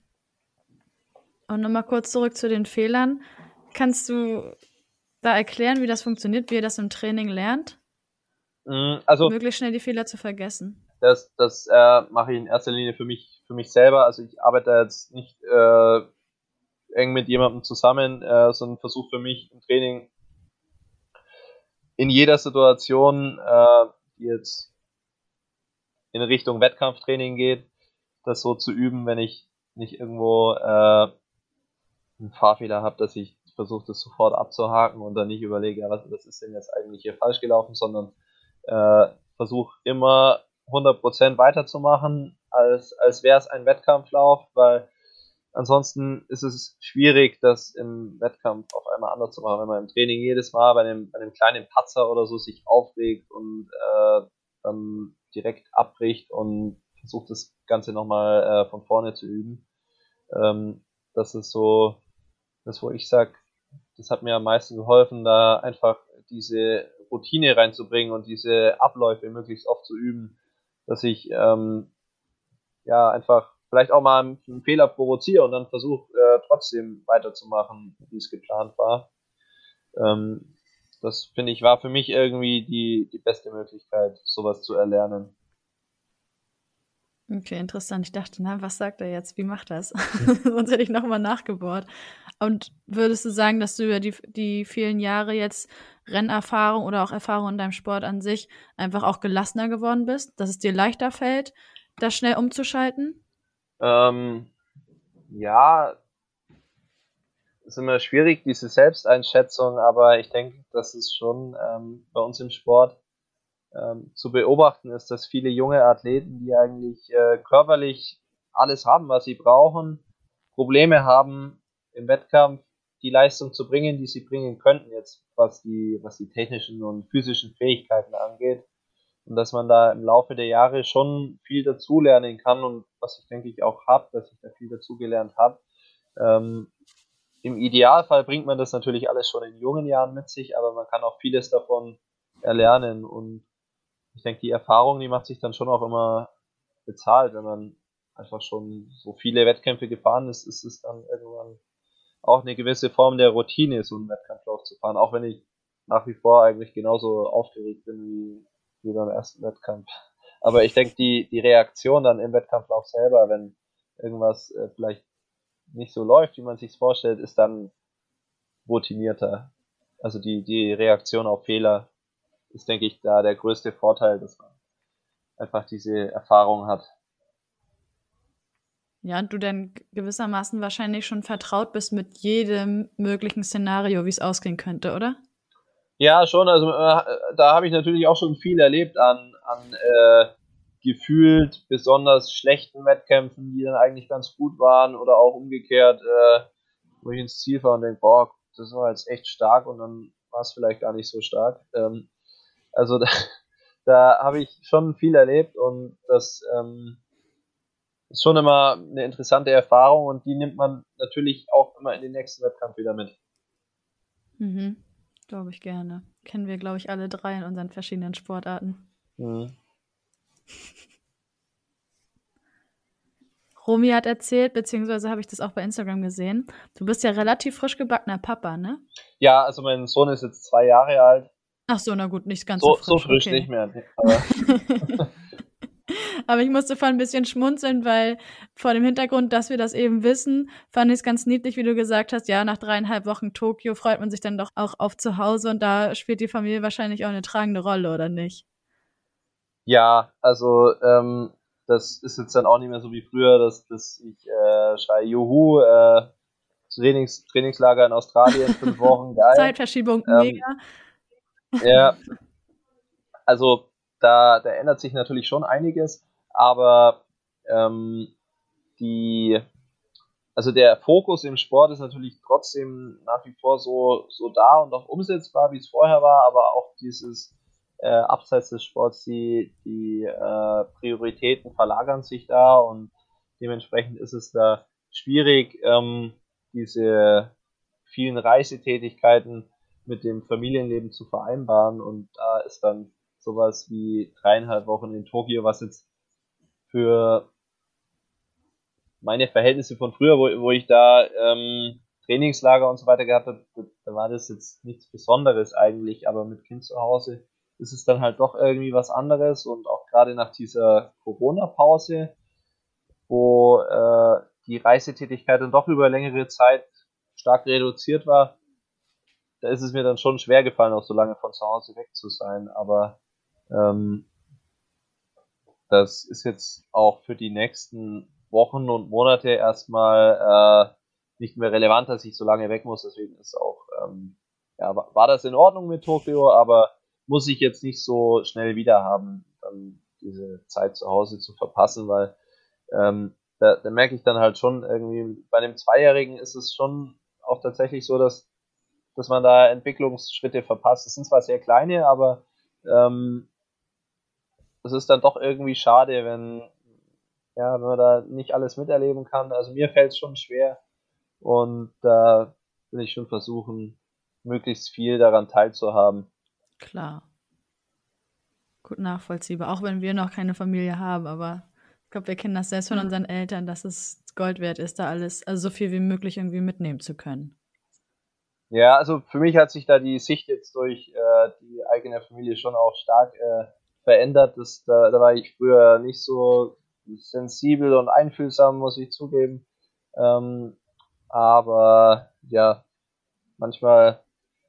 Und nochmal kurz zurück zu den Fehlern. Kannst du da erklären, wie das funktioniert, wie ihr das im Training lernt? Mhm, also, Möglichst schnell die Fehler zu vergessen das, das äh, mache ich in erster Linie für mich, für mich selber. Also ich arbeite jetzt nicht äh, eng mit jemandem zusammen, äh, sondern versuche für mich im Training in jeder Situation, äh, die jetzt in Richtung Wettkampftraining geht, das so zu üben, wenn ich nicht irgendwo äh, einen Fahrfehler habe, dass ich versuche, das sofort abzuhaken und dann nicht überlege, ja, was, was ist denn jetzt eigentlich hier falsch gelaufen, sondern äh, versuche immer 100% weiterzumachen, als, als wäre es ein Wettkampflauf, weil ansonsten ist es schwierig, das im Wettkampf auf einmal anders zu machen, wenn man im Training jedes Mal bei einem, bei einem kleinen Patzer oder so sich aufregt und äh, dann direkt abbricht und versucht das Ganze nochmal äh, von vorne zu üben. Ähm, das ist so das, wo ich sag, das hat mir am meisten geholfen, da einfach diese Routine reinzubringen und diese Abläufe möglichst oft zu üben dass ich ähm, ja einfach vielleicht auch mal einen Fehler provoziere und dann versuche äh, trotzdem weiterzumachen, wie es geplant war. Ähm, das finde ich war für mich irgendwie die, die beste Möglichkeit, sowas zu erlernen. Okay, interessant. Ich dachte, na, was sagt er jetzt? Wie macht das? [LAUGHS] Sonst hätte ich nochmal nachgebohrt. Und würdest du sagen, dass du über die, die vielen Jahre jetzt Rennerfahrung oder auch Erfahrung in deinem Sport an sich einfach auch gelassener geworden bist? Dass es dir leichter fällt, da schnell umzuschalten? Ähm, ja, ist immer schwierig, diese Selbsteinschätzung, aber ich denke, dass es schon ähm, bei uns im Sport ähm, zu beobachten ist, dass viele junge Athleten, die eigentlich äh, körperlich alles haben, was sie brauchen, Probleme haben im Wettkampf die Leistung zu bringen, die sie bringen könnten jetzt, was die, was die technischen und physischen Fähigkeiten angeht. Und dass man da im Laufe der Jahre schon viel dazulernen kann und was ich denke ich auch habe, dass ich da viel dazugelernt habe. Ähm, Im Idealfall bringt man das natürlich alles schon in jungen Jahren mit sich, aber man kann auch vieles davon erlernen und ich denke, die Erfahrung, die macht sich dann schon auch immer bezahlt, wenn man einfach schon so viele Wettkämpfe gefahren ist, ist es dann irgendwann auch eine gewisse Form der Routine, so einen Wettkampflauf zu fahren, auch wenn ich nach wie vor eigentlich genauso aufgeregt bin wie, wie beim ersten Wettkampf. Aber ich denke, die, die Reaktion dann im Wettkampflauf selber, wenn irgendwas äh, vielleicht nicht so läuft, wie man sich vorstellt, ist dann routinierter. Also die, die Reaktion auf Fehler ist, denke ich, da der größte Vorteil, dass man einfach diese Erfahrung hat. Ja, und du denn gewissermaßen wahrscheinlich schon vertraut bist mit jedem möglichen Szenario, wie es ausgehen könnte, oder? Ja, schon. Also äh, da habe ich natürlich auch schon viel erlebt an, an äh, gefühlt besonders schlechten Wettkämpfen, die dann eigentlich ganz gut waren oder auch umgekehrt, äh, wo ich ins Ziel fahre und denke, boah, das war jetzt echt stark und dann war es vielleicht gar nicht so stark. Ähm, also [LAUGHS] da, da habe ich schon viel erlebt und das ähm, ist schon immer eine interessante Erfahrung und die nimmt man natürlich auch immer in den nächsten Wettkampf wieder mit. Mhm. Glaube ich gerne. Kennen wir, glaube ich, alle drei in unseren verschiedenen Sportarten. Mhm. [LAUGHS] Romy hat erzählt, beziehungsweise habe ich das auch bei Instagram gesehen. Du bist ja relativ frisch gebackener Papa, ne? Ja, also mein Sohn ist jetzt zwei Jahre alt. Ach so, na gut, nicht ganz so, so frisch. So frisch okay. nicht mehr. Aber [LAUGHS] Aber ich musste vor ein bisschen schmunzeln, weil vor dem Hintergrund, dass wir das eben wissen, fand ich es ganz niedlich, wie du gesagt hast, ja, nach dreieinhalb Wochen Tokio freut man sich dann doch auch auf zu Hause und da spielt die Familie wahrscheinlich auch eine tragende Rolle, oder nicht? Ja, also ähm, das ist jetzt dann auch nicht mehr so wie früher, dass, dass ich äh, schreie, Juhu, äh, Trainings, Trainingslager in Australien, fünf [LAUGHS] Wochen, geil. Zeitverschiebung, ähm, mega. Ja, also da, da ändert sich natürlich schon einiges, aber ähm, die, also der Fokus im Sport ist natürlich trotzdem nach wie vor so, so da und auch umsetzbar, wie es vorher war, aber auch dieses äh, abseits des Sports, die, die äh, Prioritäten verlagern sich da und dementsprechend ist es da schwierig, ähm, diese vielen Reisetätigkeiten mit dem Familienleben zu vereinbaren. Und da ist dann sowas wie dreieinhalb Wochen in Tokio, was jetzt für meine Verhältnisse von früher, wo, wo ich da ähm, Trainingslager und so weiter gehabt habe, da war das jetzt nichts Besonderes eigentlich, aber mit Kind zu Hause ist es dann halt doch irgendwie was anderes. Und auch gerade nach dieser Corona-Pause, wo äh, die Reisetätigkeit dann doch über längere Zeit stark reduziert war, da ist es mir dann schon schwer gefallen, auch so lange von zu Hause weg zu sein, aber ähm, das ist jetzt auch für die nächsten Wochen und Monate erstmal äh, nicht mehr relevant, dass ich so lange weg muss. Deswegen ist auch, ähm, ja, war das in Ordnung mit Tokio, aber muss ich jetzt nicht so schnell wieder haben, dann diese Zeit zu Hause zu verpassen, weil ähm, da, da merke ich dann halt schon irgendwie, bei einem Zweijährigen ist es schon auch tatsächlich so, dass, dass man da Entwicklungsschritte verpasst. Es sind zwar sehr kleine, aber ähm, es ist dann doch irgendwie schade, wenn, ja, wenn man da nicht alles miterleben kann. Also mir fällt es schon schwer und da will ich schon versuchen, möglichst viel daran teilzuhaben. Klar. Gut nachvollziehbar, auch wenn wir noch keine Familie haben, aber ich glaube, wir kennen das selbst von unseren Eltern, dass es Gold wert ist, da alles, also so viel wie möglich irgendwie mitnehmen zu können. Ja, also für mich hat sich da die Sicht jetzt durch äh, die eigene Familie schon auch stark äh, verändert. Das, da, da war ich früher nicht so sensibel und einfühlsam, muss ich zugeben. Ähm, aber ja, manchmal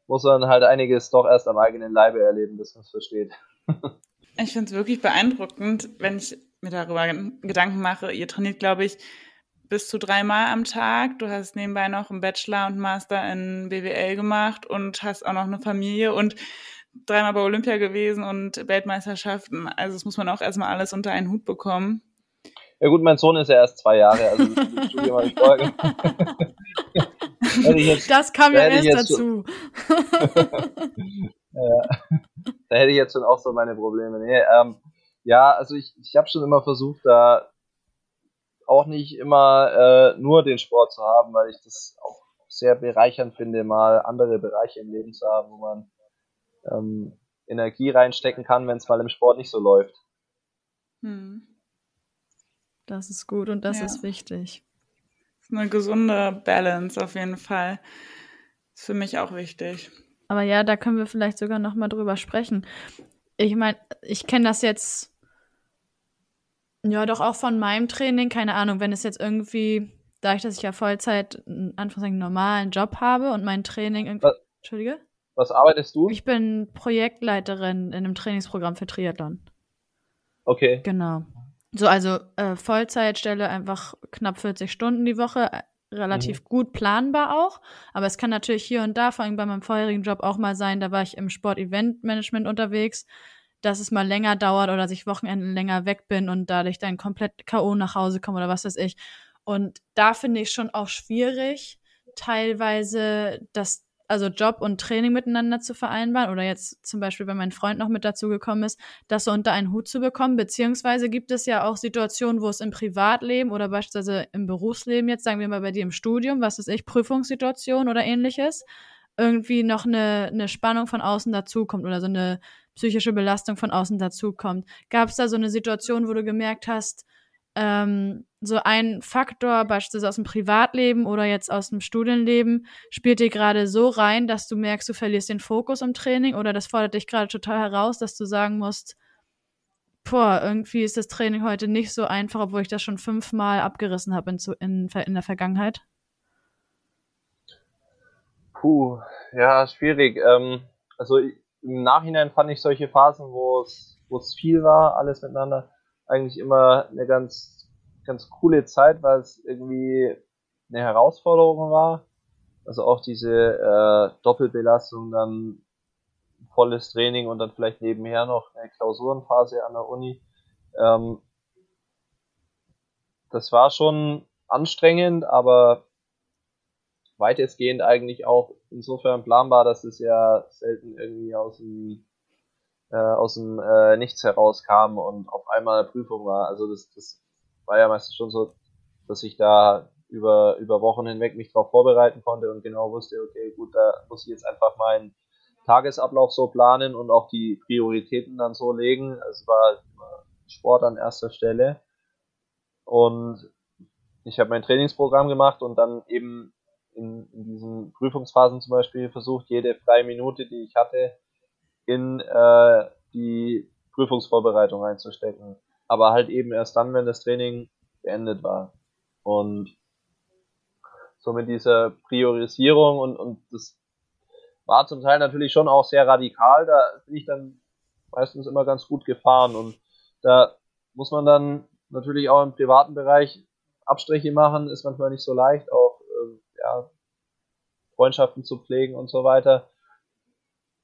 muss man halt einiges doch erst am eigenen Leibe erleben, bis man es versteht. ich finde es wirklich beeindruckend, wenn ich mir darüber Gedanken mache. Ihr trainiert, glaube ich, bis zu dreimal am Tag. Du hast nebenbei noch einen Bachelor und Master in BWL gemacht und hast auch noch eine Familie und dreimal bei Olympia gewesen und Weltmeisterschaften. Also das muss man auch erstmal alles unter einen Hut bekommen. Ja gut, mein Sohn ist ja erst zwei Jahre, also das Studium habe ich vorher [LAUGHS] jetzt, das kam ja erst dazu. [LAUGHS] ja, da hätte ich jetzt schon auch so meine Probleme. Nee, ähm, ja, also ich, ich habe schon immer versucht, da auch nicht immer äh, nur den Sport zu haben, weil ich das auch sehr bereichernd finde, mal andere Bereiche im Leben zu haben, wo man ähm, Energie reinstecken kann, wenn es mal im Sport nicht so läuft. Hm. Das ist gut und das ja. ist wichtig. Das ist eine gesunde Balance auf jeden Fall. Das ist für mich auch wichtig. Aber ja, da können wir vielleicht sogar noch mal drüber sprechen. Ich meine, ich kenne das jetzt ja doch auch von meinem Training, keine Ahnung, wenn es jetzt irgendwie, dadurch, dass ich ja Vollzeit einen Anführungszeichen normalen Job habe und mein Training irgendwie. Was? Entschuldige? was arbeitest du? Ich bin Projektleiterin in einem Trainingsprogramm für Triathlon. Okay. Genau. So, also äh, Vollzeitstelle einfach knapp 40 Stunden die Woche, äh, relativ mhm. gut planbar auch. Aber es kann natürlich hier und da, vor allem bei meinem vorherigen Job auch mal sein, da war ich im Sport-Event-Management unterwegs, dass es mal länger dauert oder dass ich Wochenenden länger weg bin und dadurch dann komplett K.O. nach Hause komme oder was weiß ich. Und da finde ich schon auch schwierig, teilweise das also Job und Training miteinander zu vereinbaren oder jetzt zum Beispiel, wenn mein Freund noch mit dazu gekommen ist, das so unter einen Hut zu bekommen. Beziehungsweise gibt es ja auch Situationen, wo es im Privatleben oder beispielsweise im Berufsleben, jetzt sagen wir mal bei dir im Studium, was ist ich, Prüfungssituation oder ähnliches, irgendwie noch eine, eine Spannung von außen dazukommt oder so eine psychische Belastung von außen dazukommt. Gab es da so eine Situation, wo du gemerkt hast, ähm, so ein Faktor, beispielsweise aus dem Privatleben oder jetzt aus dem Studienleben, spielt dir gerade so rein, dass du merkst, du verlierst den Fokus im Training oder das fordert dich gerade total heraus, dass du sagen musst, boah, irgendwie ist das Training heute nicht so einfach, obwohl ich das schon fünfmal abgerissen habe in, in, in der Vergangenheit? Puh, ja, schwierig. Ähm, also im Nachhinein fand ich solche Phasen, wo es viel war, alles miteinander, eigentlich immer eine ganz, ganz coole Zeit, weil es irgendwie eine Herausforderung war. Also auch diese äh, Doppelbelastung, dann volles Training und dann vielleicht nebenher noch eine Klausurenphase an der Uni. Ähm, das war schon anstrengend, aber weitestgehend eigentlich auch insofern planbar, dass es ja selten irgendwie aus dem äh, aus dem äh, Nichts herauskam und auf einmal eine Prüfung war. Also das, das war ja meistens schon so, dass ich da über, über Wochen hinweg mich darauf vorbereiten konnte und genau wusste, okay, gut, da muss ich jetzt einfach meinen Tagesablauf so planen und auch die Prioritäten dann so legen. Es war Sport an erster Stelle. Und ich habe mein Trainingsprogramm gemacht und dann eben in, in diesen Prüfungsphasen zum Beispiel versucht, jede freie Minute, die ich hatte, in äh, die Prüfungsvorbereitung einzustecken. Aber halt eben erst dann, wenn das Training beendet war. Und so mit dieser Priorisierung und, und das war zum Teil natürlich schon auch sehr radikal. Da bin ich dann meistens immer ganz gut gefahren und da muss man dann natürlich auch im privaten Bereich Abstriche machen, ist manchmal nicht so leicht, auch ja, Freundschaften zu pflegen und so weiter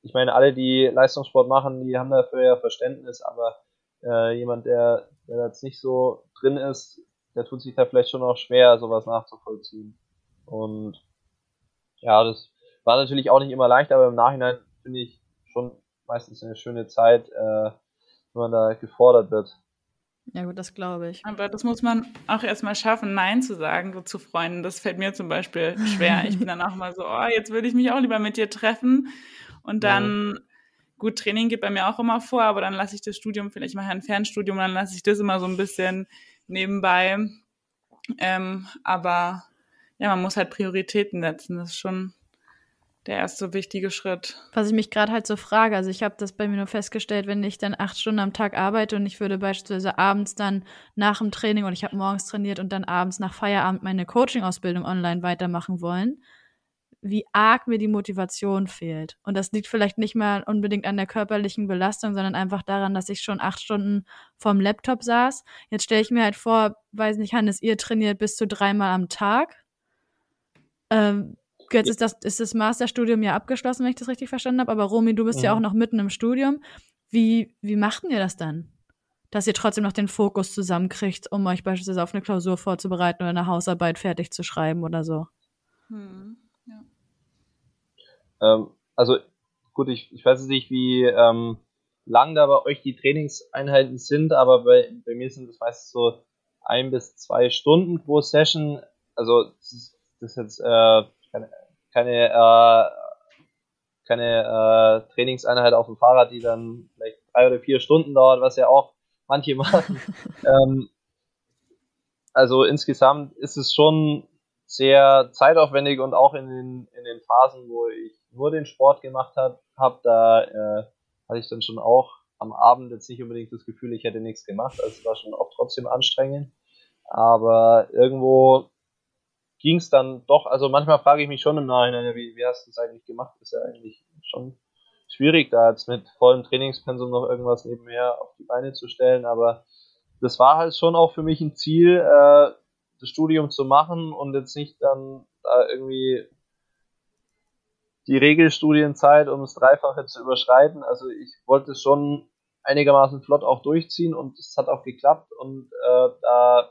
ich meine, alle, die Leistungssport machen, die haben dafür ja Verständnis, aber äh, jemand, der, der jetzt nicht so drin ist, der tut sich da vielleicht schon auch schwer, sowas nachzuvollziehen. Und ja, das war natürlich auch nicht immer leicht, aber im Nachhinein finde ich schon meistens eine schöne Zeit, äh, wenn man da gefordert wird. Ja gut, das glaube ich. Aber das muss man auch erstmal schaffen, Nein zu sagen so zu Freunden. Das fällt mir zum Beispiel schwer. Ich bin dann auch mal so, oh, jetzt würde ich mich auch lieber mit dir treffen. Und dann, ja. gut, Training geht bei mir auch immer vor, aber dann lasse ich das Studium, vielleicht mache ich ein Fernstudium, dann lasse ich das immer so ein bisschen nebenbei. Ähm, aber ja, man muss halt Prioritäten setzen. Das ist schon der erste wichtige Schritt. Was ich mich gerade halt so frage, also ich habe das bei mir nur festgestellt, wenn ich dann acht Stunden am Tag arbeite und ich würde beispielsweise abends dann nach dem Training und ich habe morgens trainiert und dann abends nach Feierabend meine Coaching-Ausbildung online weitermachen wollen, wie arg mir die Motivation fehlt. Und das liegt vielleicht nicht mal unbedingt an der körperlichen Belastung, sondern einfach daran, dass ich schon acht Stunden vorm Laptop saß. Jetzt stelle ich mir halt vor, weiß nicht, Hannes, ihr trainiert bis zu dreimal am Tag. Ähm, jetzt ist das, ist das Masterstudium ja abgeschlossen, wenn ich das richtig verstanden habe. Aber Romy, du bist mhm. ja auch noch mitten im Studium. Wie, wie macht ihr das dann? Dass ihr trotzdem noch den Fokus zusammenkriegt, um euch beispielsweise auf eine Klausur vorzubereiten oder eine Hausarbeit fertig zu schreiben oder so. Hm. Ähm, also gut, ich, ich weiß nicht, wie ähm, lang da bei euch die Trainingseinheiten sind, aber bei, bei mir sind das meistens so ein bis zwei Stunden pro Session. Also das ist, das ist jetzt äh, keine, keine, äh, keine äh, Trainingseinheit auf dem Fahrrad, die dann vielleicht drei oder vier Stunden dauert, was ja auch manche [LAUGHS] machen. ähm, also insgesamt ist es schon sehr zeitaufwendig und auch in den, in den Phasen, wo ich nur den Sport gemacht habe, hab, da äh, hatte ich dann schon auch am Abend jetzt nicht unbedingt das Gefühl, ich hätte nichts gemacht. Also es war schon auch trotzdem anstrengend. Aber irgendwo ging es dann doch, also manchmal frage ich mich schon im Nachhinein, wie, wie hast du es eigentlich gemacht? Ist ja eigentlich schon schwierig, da jetzt mit vollem Trainingspensum noch irgendwas nebenher auf die Beine zu stellen, aber das war halt schon auch für mich ein Ziel, äh, das Studium zu machen und jetzt nicht dann da irgendwie die Regelstudienzeit um das Dreifache zu überschreiten. Also ich wollte es schon einigermaßen flott auch durchziehen und es hat auch geklappt und äh, da,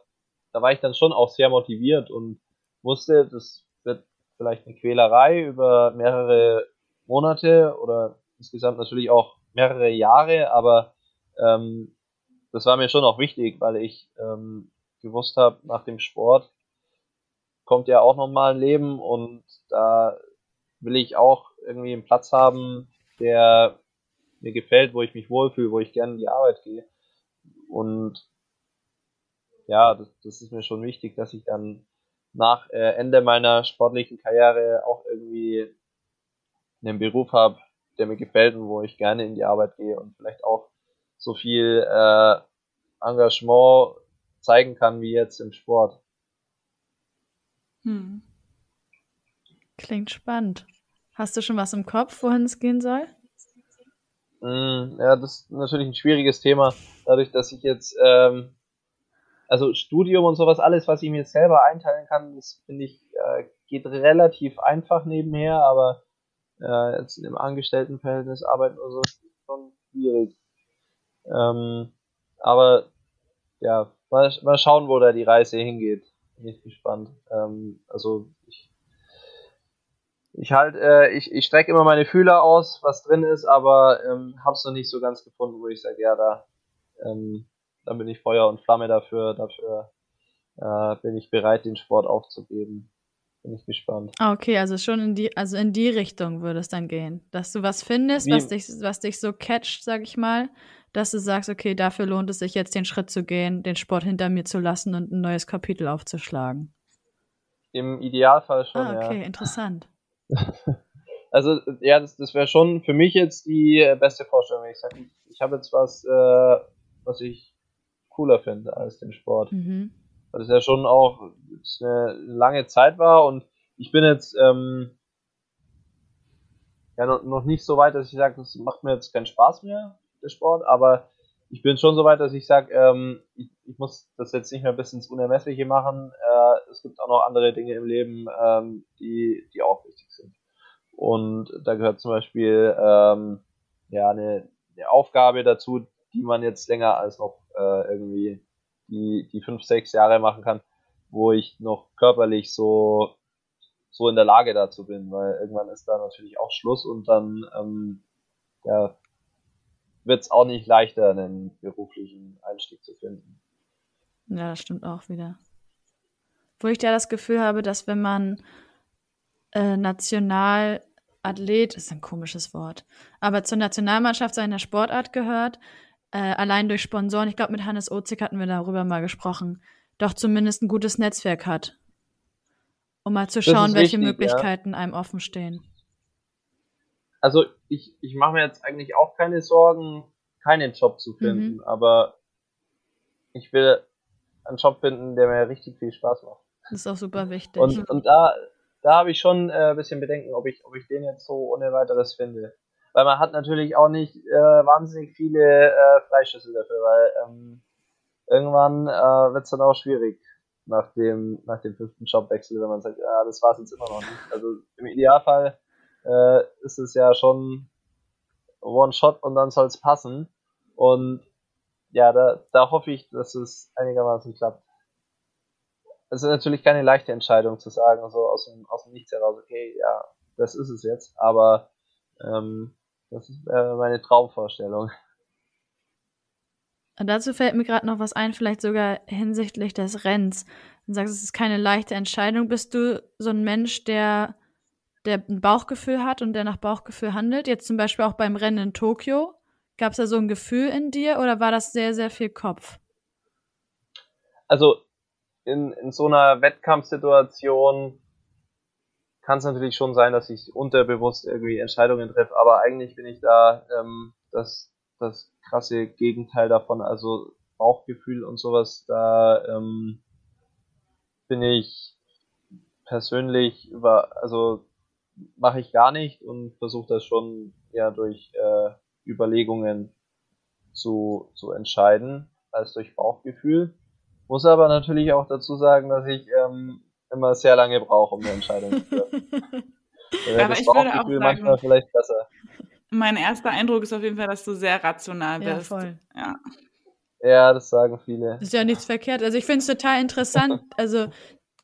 da war ich dann schon auch sehr motiviert und wusste, das wird vielleicht eine Quälerei über mehrere Monate oder insgesamt natürlich auch mehrere Jahre, aber ähm, das war mir schon auch wichtig, weil ich ähm, gewusst habe, nach dem Sport kommt ja auch nochmal ein Leben und da will ich auch irgendwie einen Platz haben, der mir gefällt, wo ich mich wohlfühle, wo ich gerne in die Arbeit gehe. Und ja, das, das ist mir schon wichtig, dass ich dann nach äh, Ende meiner sportlichen Karriere auch irgendwie einen Beruf habe, der mir gefällt und wo ich gerne in die Arbeit gehe und vielleicht auch so viel äh, Engagement zeigen kann wie jetzt im Sport. Hm. Klingt spannend. Hast du schon was im Kopf, wohin es gehen soll? Mm, ja, das ist natürlich ein schwieriges Thema, dadurch, dass ich jetzt, ähm, also Studium und sowas, alles, was ich mir selber einteilen kann, das finde ich, äh, geht relativ einfach nebenher, aber äh, jetzt im Angestelltenverhältnis arbeiten oder so ist schon schwierig. Ähm, aber ja, mal, mal schauen, wo da die Reise hingeht. Bin ich gespannt. Ähm, also ich ich halt, äh, ich, ich strecke immer meine Fühler aus, was drin ist, aber ähm, hab's noch nicht so ganz gefunden, wo ich sage, ja, da, ähm, dann bin ich Feuer und Flamme dafür, dafür äh, bin ich bereit, den Sport aufzugeben. Bin ich gespannt. Ah, okay, also schon in die, also in die Richtung würde es dann gehen. Dass du was findest, was dich, was dich so catcht, sag ich mal, dass du sagst, okay, dafür lohnt es sich jetzt den Schritt zu gehen, den Sport hinter mir zu lassen und ein neues Kapitel aufzuschlagen. Im Idealfall schon. Ah, okay, ja. interessant. [LAUGHS] also, ja, das, das wäre schon für mich jetzt die äh, beste Vorstellung. Ich sage, ich, ich habe jetzt was, äh, was ich cooler finde als den Sport. Mhm weil es ja schon auch eine lange Zeit war und ich bin jetzt ähm, ja noch, noch nicht so weit, dass ich sage, das macht mir jetzt keinen Spaß mehr, der Sport, aber ich bin schon so weit, dass ich sage, ähm, ich, ich, muss das jetzt nicht mehr bis ins Unermessliche machen. Äh, es gibt auch noch andere Dinge im Leben, ähm, die, die auch wichtig sind. Und da gehört zum Beispiel ähm, ja eine, eine Aufgabe dazu, die man jetzt länger als noch äh, irgendwie die, die fünf, sechs Jahre machen kann, wo ich noch körperlich so, so in der Lage dazu bin, weil irgendwann ist da natürlich auch Schluss und dann ähm, ja, wird es auch nicht leichter, einen beruflichen Einstieg zu finden. Ja, das stimmt auch wieder. Wo ich ja das Gefühl habe, dass wenn man äh, Nationalathlet, ist ein komisches Wort, aber zur Nationalmannschaft seiner Sportart gehört, äh, allein durch Sponsoren, ich glaube mit Hannes Ozig hatten wir darüber mal gesprochen, doch zumindest ein gutes Netzwerk hat. Um mal zu schauen, welche wichtig, Möglichkeiten ja. einem offen stehen. Also ich, ich mache mir jetzt eigentlich auch keine Sorgen, keinen Job zu finden, mhm. aber ich will einen Job finden, der mir richtig viel Spaß macht. Das ist auch super wichtig. Und, und da, da habe ich schon äh, ein bisschen Bedenken, ob ich, ob ich den jetzt so ohne weiteres finde weil man hat natürlich auch nicht äh, wahnsinnig viele äh, Freischüsse dafür, weil ähm, irgendwann äh, wird es dann auch schwierig nach dem, nach dem fünften Jobwechsel, wenn man sagt, ja, das war es jetzt immer noch nicht. Also im Idealfall äh, ist es ja schon One-Shot und dann soll es passen. Und ja, da, da hoffe ich, dass es einigermaßen klappt. Es ist natürlich keine leichte Entscheidung zu sagen, so aus dem, aus dem Nichts heraus, okay, ja, das ist es jetzt, aber ähm, das ist äh, meine Traumvorstellung. Und dazu fällt mir gerade noch was ein, vielleicht sogar hinsichtlich des Rennens. Du sagst, es ist keine leichte Entscheidung. Bist du so ein Mensch, der, der ein Bauchgefühl hat und der nach Bauchgefühl handelt? Jetzt zum Beispiel auch beim Rennen in Tokio. Gab es da so ein Gefühl in dir oder war das sehr, sehr viel Kopf? Also in, in so einer Wettkampfsituation kann es natürlich schon sein, dass ich unterbewusst irgendwie Entscheidungen treffe, aber eigentlich bin ich da ähm, das, das krasse Gegenteil davon, also Bauchgefühl und sowas, da ähm, bin ich persönlich über, also mache ich gar nicht und versuche das schon ja durch äh, Überlegungen zu, zu entscheiden, als durch Bauchgefühl. Muss aber natürlich auch dazu sagen, dass ich ähm, immer sehr lange brauche, um eine Entscheidung zu treffen. [LAUGHS] aber das ich würde auch sagen, manchmal vielleicht besser. Mein erster Eindruck ist auf jeden Fall, dass du sehr rational bist. Ja, voll. Ja. Ja, das sagen viele. Das ist ja nichts verkehrt. Also ich finde es total interessant, [LAUGHS] also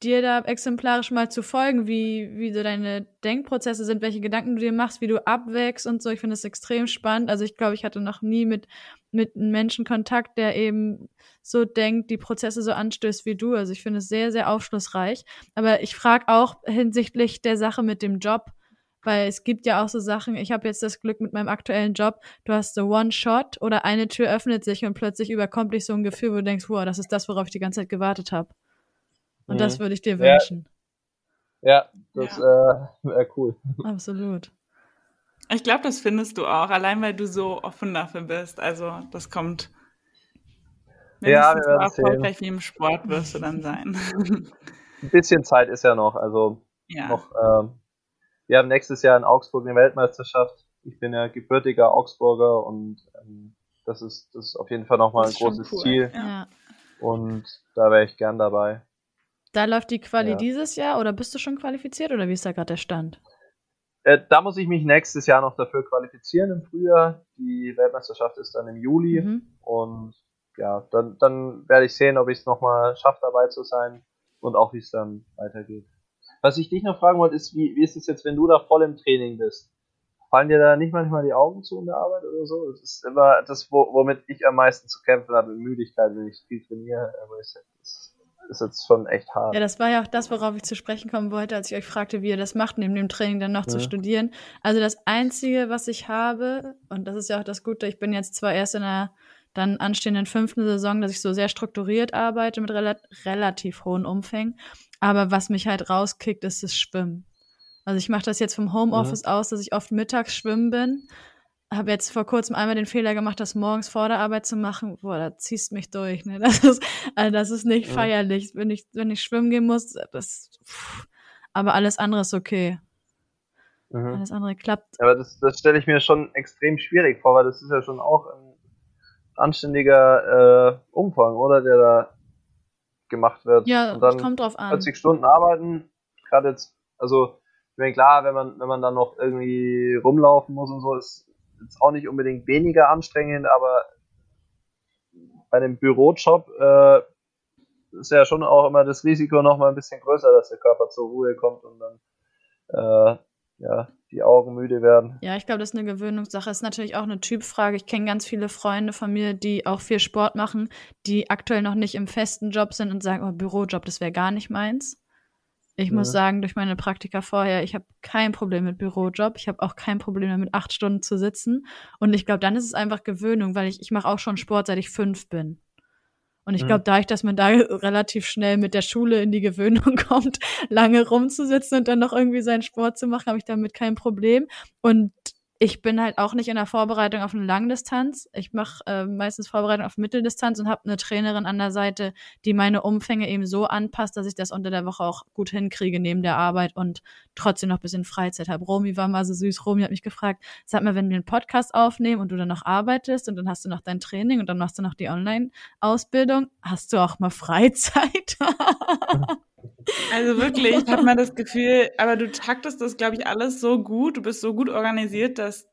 dir da exemplarisch mal zu folgen, wie, wie so deine Denkprozesse sind, welche Gedanken du dir machst, wie du abwächst und so. Ich finde das extrem spannend. Also ich glaube, ich hatte noch nie mit, mit einem Menschen Kontakt, der eben so denkt, die Prozesse so anstößt wie du. Also ich finde es sehr, sehr aufschlussreich. Aber ich frage auch hinsichtlich der Sache mit dem Job, weil es gibt ja auch so Sachen, ich habe jetzt das Glück mit meinem aktuellen Job, du hast so One-Shot oder eine Tür öffnet sich und plötzlich überkommt dich so ein Gefühl, wo du denkst, wow, das ist das, worauf ich die ganze Zeit gewartet habe. Und mhm. das würde ich dir wünschen. Ja, das ja. äh, wäre cool. Absolut. Ich glaube, das findest du auch, allein weil du so offen dafür bist. Also das kommt ja, so erfolgreich wie im Sport wirst du dann sein. [LAUGHS] Ein bisschen Zeit ist ja noch, also ja. noch ähm, wir haben nächstes Jahr in Augsburg eine Weltmeisterschaft. Ich bin ja gebürtiger Augsburger und ähm, das ist das ist auf jeden Fall nochmal ein großes cool. Ziel. Ja. Und da wäre ich gern dabei. Da läuft die Quali ja. dieses Jahr oder bist du schon qualifiziert oder wie ist da gerade der Stand? Äh, da muss ich mich nächstes Jahr noch dafür qualifizieren im Frühjahr. Die Weltmeisterschaft ist dann im Juli mhm. und ja, dann, dann werde ich sehen, ob ich es nochmal schaffe, dabei zu sein und auch wie es dann weitergeht. Was ich dich noch fragen wollte, ist, wie, wie ist es jetzt, wenn du da voll im Training bist? Fallen dir da nicht manchmal die Augen zu in der Arbeit oder so? Das ist immer das, womit ich am meisten zu kämpfen habe, Müdigkeit, wenn ich viel trainiere. Aber das ist jetzt schon echt hart. Ja, das war ja auch das, worauf ich zu sprechen kommen wollte, als ich euch fragte, wie ihr das macht, neben dem Training dann noch ja. zu studieren. Also das Einzige, was ich habe, und das ist ja auch das Gute, ich bin jetzt zwar erst in einer dann anstehenden fünften Saison, dass ich so sehr strukturiert arbeite mit rela relativ hohen Umfängen. Aber was mich halt rauskickt, ist das Schwimmen. Also ich mache das jetzt vom Homeoffice mhm. aus, dass ich oft mittags schwimmen bin. Habe jetzt vor kurzem einmal den Fehler gemacht, das morgens vor der Arbeit zu machen. Boah, da ziehst mich durch. Ne? [LAUGHS] Das ist, also das ist nicht mhm. feierlich. Wenn ich, wenn ich schwimmen gehen muss, das. Pff. Aber alles andere ist okay. Mhm. Alles andere klappt. Aber das, das stelle ich mir schon extrem schwierig vor, weil das ist ja schon auch ein anständiger äh, Umfang, oder? Der da gemacht wird. Ja, und dann kommt drauf an. 40 Stunden arbeiten, gerade jetzt, also ich meine, klar, wenn man, wenn man dann noch irgendwie rumlaufen muss und so, ist jetzt auch nicht unbedingt weniger anstrengend, aber bei einem Bürojob äh, ist ja schon auch immer das Risiko noch mal ein bisschen größer, dass der Körper zur Ruhe kommt und dann äh, ja, die Augen müde werden. Ja, ich glaube, das ist eine Gewöhnungssache. Das ist natürlich auch eine Typfrage. Ich kenne ganz viele Freunde von mir, die auch viel Sport machen, die aktuell noch nicht im festen Job sind und sagen, oh, Bürojob, das wäre gar nicht meins. Ich ja. muss sagen, durch meine Praktika vorher, ich habe kein Problem mit Bürojob. Ich habe auch kein Problem damit, acht Stunden zu sitzen. Und ich glaube, dann ist es einfach Gewöhnung, weil ich, ich mache auch schon Sport, seit ich fünf bin. Und ich glaube, dadurch, dass man da [LAUGHS] relativ schnell mit der Schule in die Gewöhnung [LAUGHS] kommt, lange rumzusitzen und dann noch irgendwie seinen Sport zu machen, habe ich damit kein Problem. Und ich bin halt auch nicht in der Vorbereitung auf eine Langdistanz. Ich mache äh, meistens Vorbereitung auf Mitteldistanz und habe eine Trainerin an der Seite, die meine Umfänge eben so anpasst, dass ich das unter der Woche auch gut hinkriege neben der Arbeit und trotzdem noch ein bisschen Freizeit habe. Romy war mal so süß. Romy hat mich gefragt, sag mal, wenn wir einen Podcast aufnehmen und du dann noch arbeitest und dann hast du noch dein Training und dann machst du noch die Online-Ausbildung, hast du auch mal Freizeit? [LAUGHS] Also [LAUGHS] wirklich, ich habe mal das Gefühl, aber du taktest das, glaube ich, alles so gut, du bist so gut organisiert, dass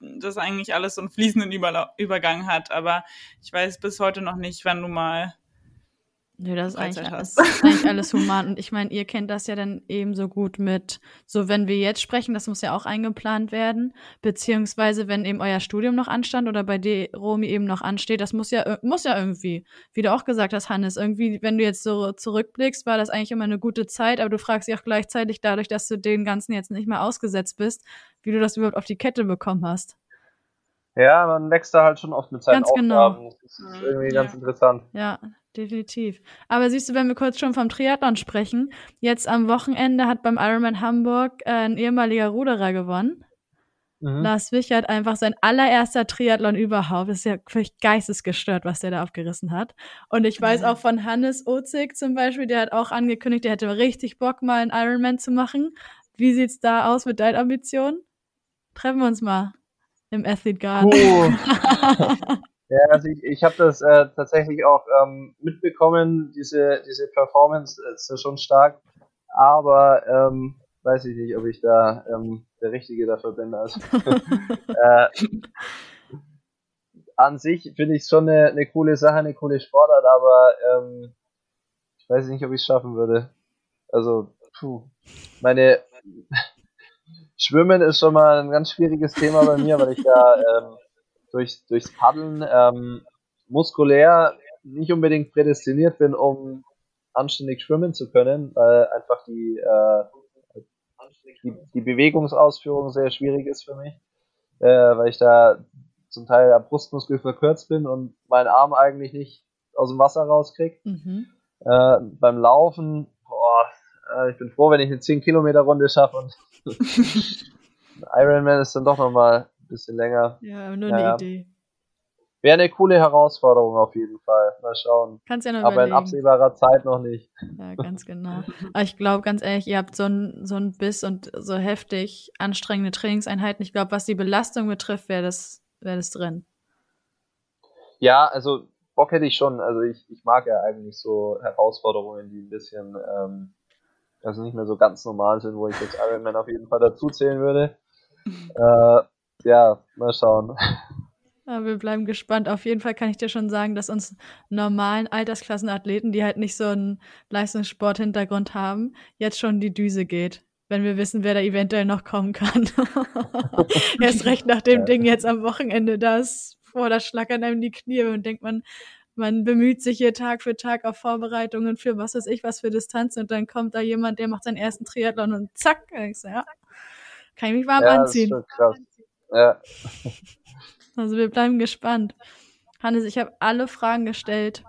das eigentlich alles so einen fließenden Übergang hat. Aber ich weiß bis heute noch nicht, wann du mal Nö, das ist eigentlich, alles, ist eigentlich [LAUGHS] alles human. Und ich meine, ihr kennt das ja dann ebenso gut mit, so wenn wir jetzt sprechen, das muss ja auch eingeplant werden, beziehungsweise wenn eben euer Studium noch anstand oder bei dir, Romy, eben noch ansteht, das muss ja, muss ja irgendwie, wie du auch gesagt hast, Hannes, irgendwie, wenn du jetzt so zurückblickst, war das eigentlich immer eine gute Zeit, aber du fragst dich auch gleichzeitig dadurch, dass du den Ganzen jetzt nicht mehr ausgesetzt bist, wie du das überhaupt auf die Kette bekommen hast. Ja, man wächst da halt schon oft mit seinen ganz genau. Aufgaben. Genau. Das ist irgendwie ja. ganz interessant. Ja, definitiv. Aber siehst du, wenn wir kurz schon vom Triathlon sprechen, jetzt am Wochenende hat beim Ironman Hamburg äh, ein ehemaliger Ruderer gewonnen. Mhm. Lars Wichert einfach sein allererster Triathlon überhaupt. Das ist ja völlig geistesgestört, was der da abgerissen hat. Und ich weiß auch von Hannes Ozig zum Beispiel, der hat auch angekündigt, der hätte richtig Bock, mal einen Ironman zu machen. Wie sieht's da aus mit deinen Ambitionen? Treffen wir uns mal im Athlete Garden. Cool. [LAUGHS] ja, also ich, ich habe das äh, tatsächlich auch ähm, mitbekommen, diese, diese Performance ist ja schon stark, aber ähm, weiß ich nicht, ob ich da ähm, der Richtige dafür bin. Also, [LAUGHS] [LAUGHS] äh, an sich finde ich es schon eine, eine coole Sache, eine coole Sportart, aber ähm, ich weiß nicht, ob ich es schaffen würde. Also, puh, meine Schwimmen ist schon mal ein ganz schwieriges Thema bei mir, weil ich da [LAUGHS] ähm, durch, durchs Paddeln ähm, muskulär nicht unbedingt prädestiniert bin, um anständig schwimmen zu können, weil einfach die, äh, die, die Bewegungsausführung sehr schwierig ist für mich, äh, weil ich da zum Teil am Brustmuskel verkürzt bin und meinen Arm eigentlich nicht aus dem Wasser rauskriege. Mhm. Äh, beim Laufen, ich bin froh, wenn ich eine 10 Kilometer Runde schaffe und [LAUGHS] Ironman ist dann doch nochmal ein bisschen länger. Ja, nur naja. eine Idee. Wäre eine coole Herausforderung auf jeden Fall. Mal schauen. Kannst ja noch Aber überlegen. in absehbarer Zeit noch nicht. Ja, ganz genau. Aber ich glaube, ganz ehrlich, ihr habt so ein, so ein Biss und so heftig anstrengende Trainingseinheiten. Ich glaube, was die Belastung betrifft, wäre das, wär das drin. Ja, also Bock hätte ich schon. Also ich, ich mag ja eigentlich so Herausforderungen, die ein bisschen ähm, also nicht mehr so ganz normal sind, wo ich jetzt Ironman auf jeden Fall dazu zählen würde. [LAUGHS] Äh, ja, mal schauen. Ja, wir bleiben gespannt. Auf jeden Fall kann ich dir schon sagen, dass uns normalen Altersklassenathleten, die halt nicht so einen Leistungssporthintergrund haben, jetzt schon die Düse geht, wenn wir wissen, wer da eventuell noch kommen kann. [LAUGHS] Erst recht nach dem ja. Ding jetzt am Wochenende, das vor das Schlackern einem die Knie und denkt man, man bemüht sich hier Tag für Tag auf Vorbereitungen für was weiß ich, was für Distanzen und dann kommt da jemand, der macht seinen ersten Triathlon und zack, ich so, ja, kann ich mich warm ja, anziehen. Das ist krass. Ja. [LAUGHS] Also wir bleiben gespannt. Hannes, ich habe alle Fragen gestellt,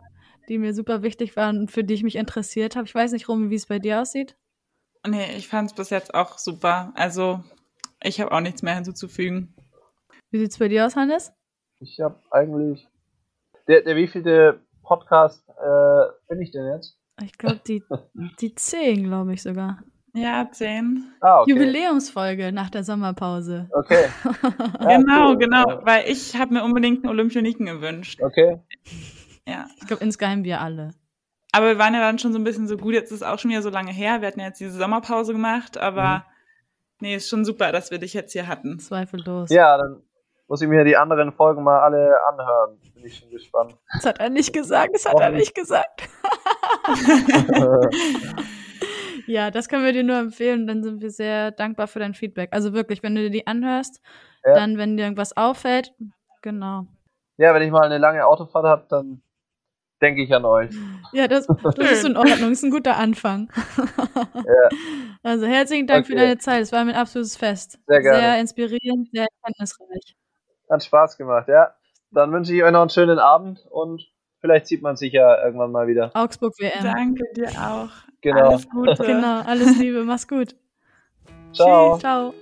die mir super wichtig waren und für die ich mich interessiert habe. Ich weiß nicht, Romy, wie es bei dir aussieht. Nee, ich fand es bis jetzt auch super. Also ich habe auch nichts mehr hinzuzufügen. Wie sieht es bei dir aus, Hannes? Ich habe eigentlich der, der wievielte Podcast äh, bin ich denn jetzt? Ich glaube, die, [LAUGHS] die zehn, glaube ich sogar. Ja, zehn. Ah, okay. Jubiläumsfolge nach der Sommerpause. Okay. Ja, [LAUGHS] genau, cool. genau, weil ich habe mir unbedingt einen Olympioniken gewünscht. Okay. Ja. Ich glaube, insgeheim wir alle. Aber wir waren ja dann schon so ein bisschen so gut, jetzt ist es auch schon wieder so lange her. Wir hatten ja jetzt diese Sommerpause gemacht, aber mhm. nee, ist schon super, dass wir dich jetzt hier hatten. Zweifellos. Ja, dann muss ich mir die anderen Folgen mal alle anhören. Bin ich schon gespannt. Das hat er nicht gesagt, das hat er nicht gesagt. [LAUGHS] ja, das können wir dir nur empfehlen. Dann sind wir sehr dankbar für dein Feedback. Also wirklich, wenn du dir die anhörst, ja. dann, wenn dir irgendwas auffällt, genau. Ja, wenn ich mal eine lange Autofahrt habe, dann denke ich an euch. Ja, das, das ist in Ordnung, das ist ein guter Anfang. [LAUGHS] ja. Also herzlichen Dank okay. für deine Zeit. Es war mir ein absolutes Fest. Sehr gerne. Sehr inspirierend, sehr erkenntnisreich. Hat Spaß gemacht, ja. Dann wünsche ich euch noch einen schönen Abend und vielleicht sieht man sich ja irgendwann mal wieder. Augsburg WM. Danke dir auch. Genau. Alles Gute. [LAUGHS] genau, alles Liebe. Mach's gut. Ciao. Tschüss. Ciao.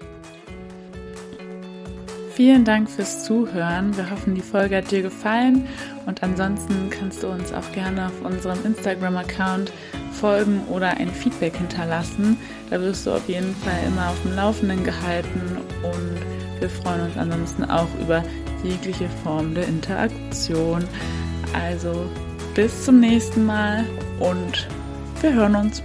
Vielen Dank fürs Zuhören. Wir hoffen, die Folge hat dir gefallen. Und ansonsten kannst du uns auch gerne auf unserem Instagram-Account folgen oder ein Feedback hinterlassen. Da wirst du auf jeden Fall immer auf dem Laufenden gehalten und wir freuen uns ansonsten auch über jegliche Form der Interaktion. Also bis zum nächsten Mal und wir hören uns.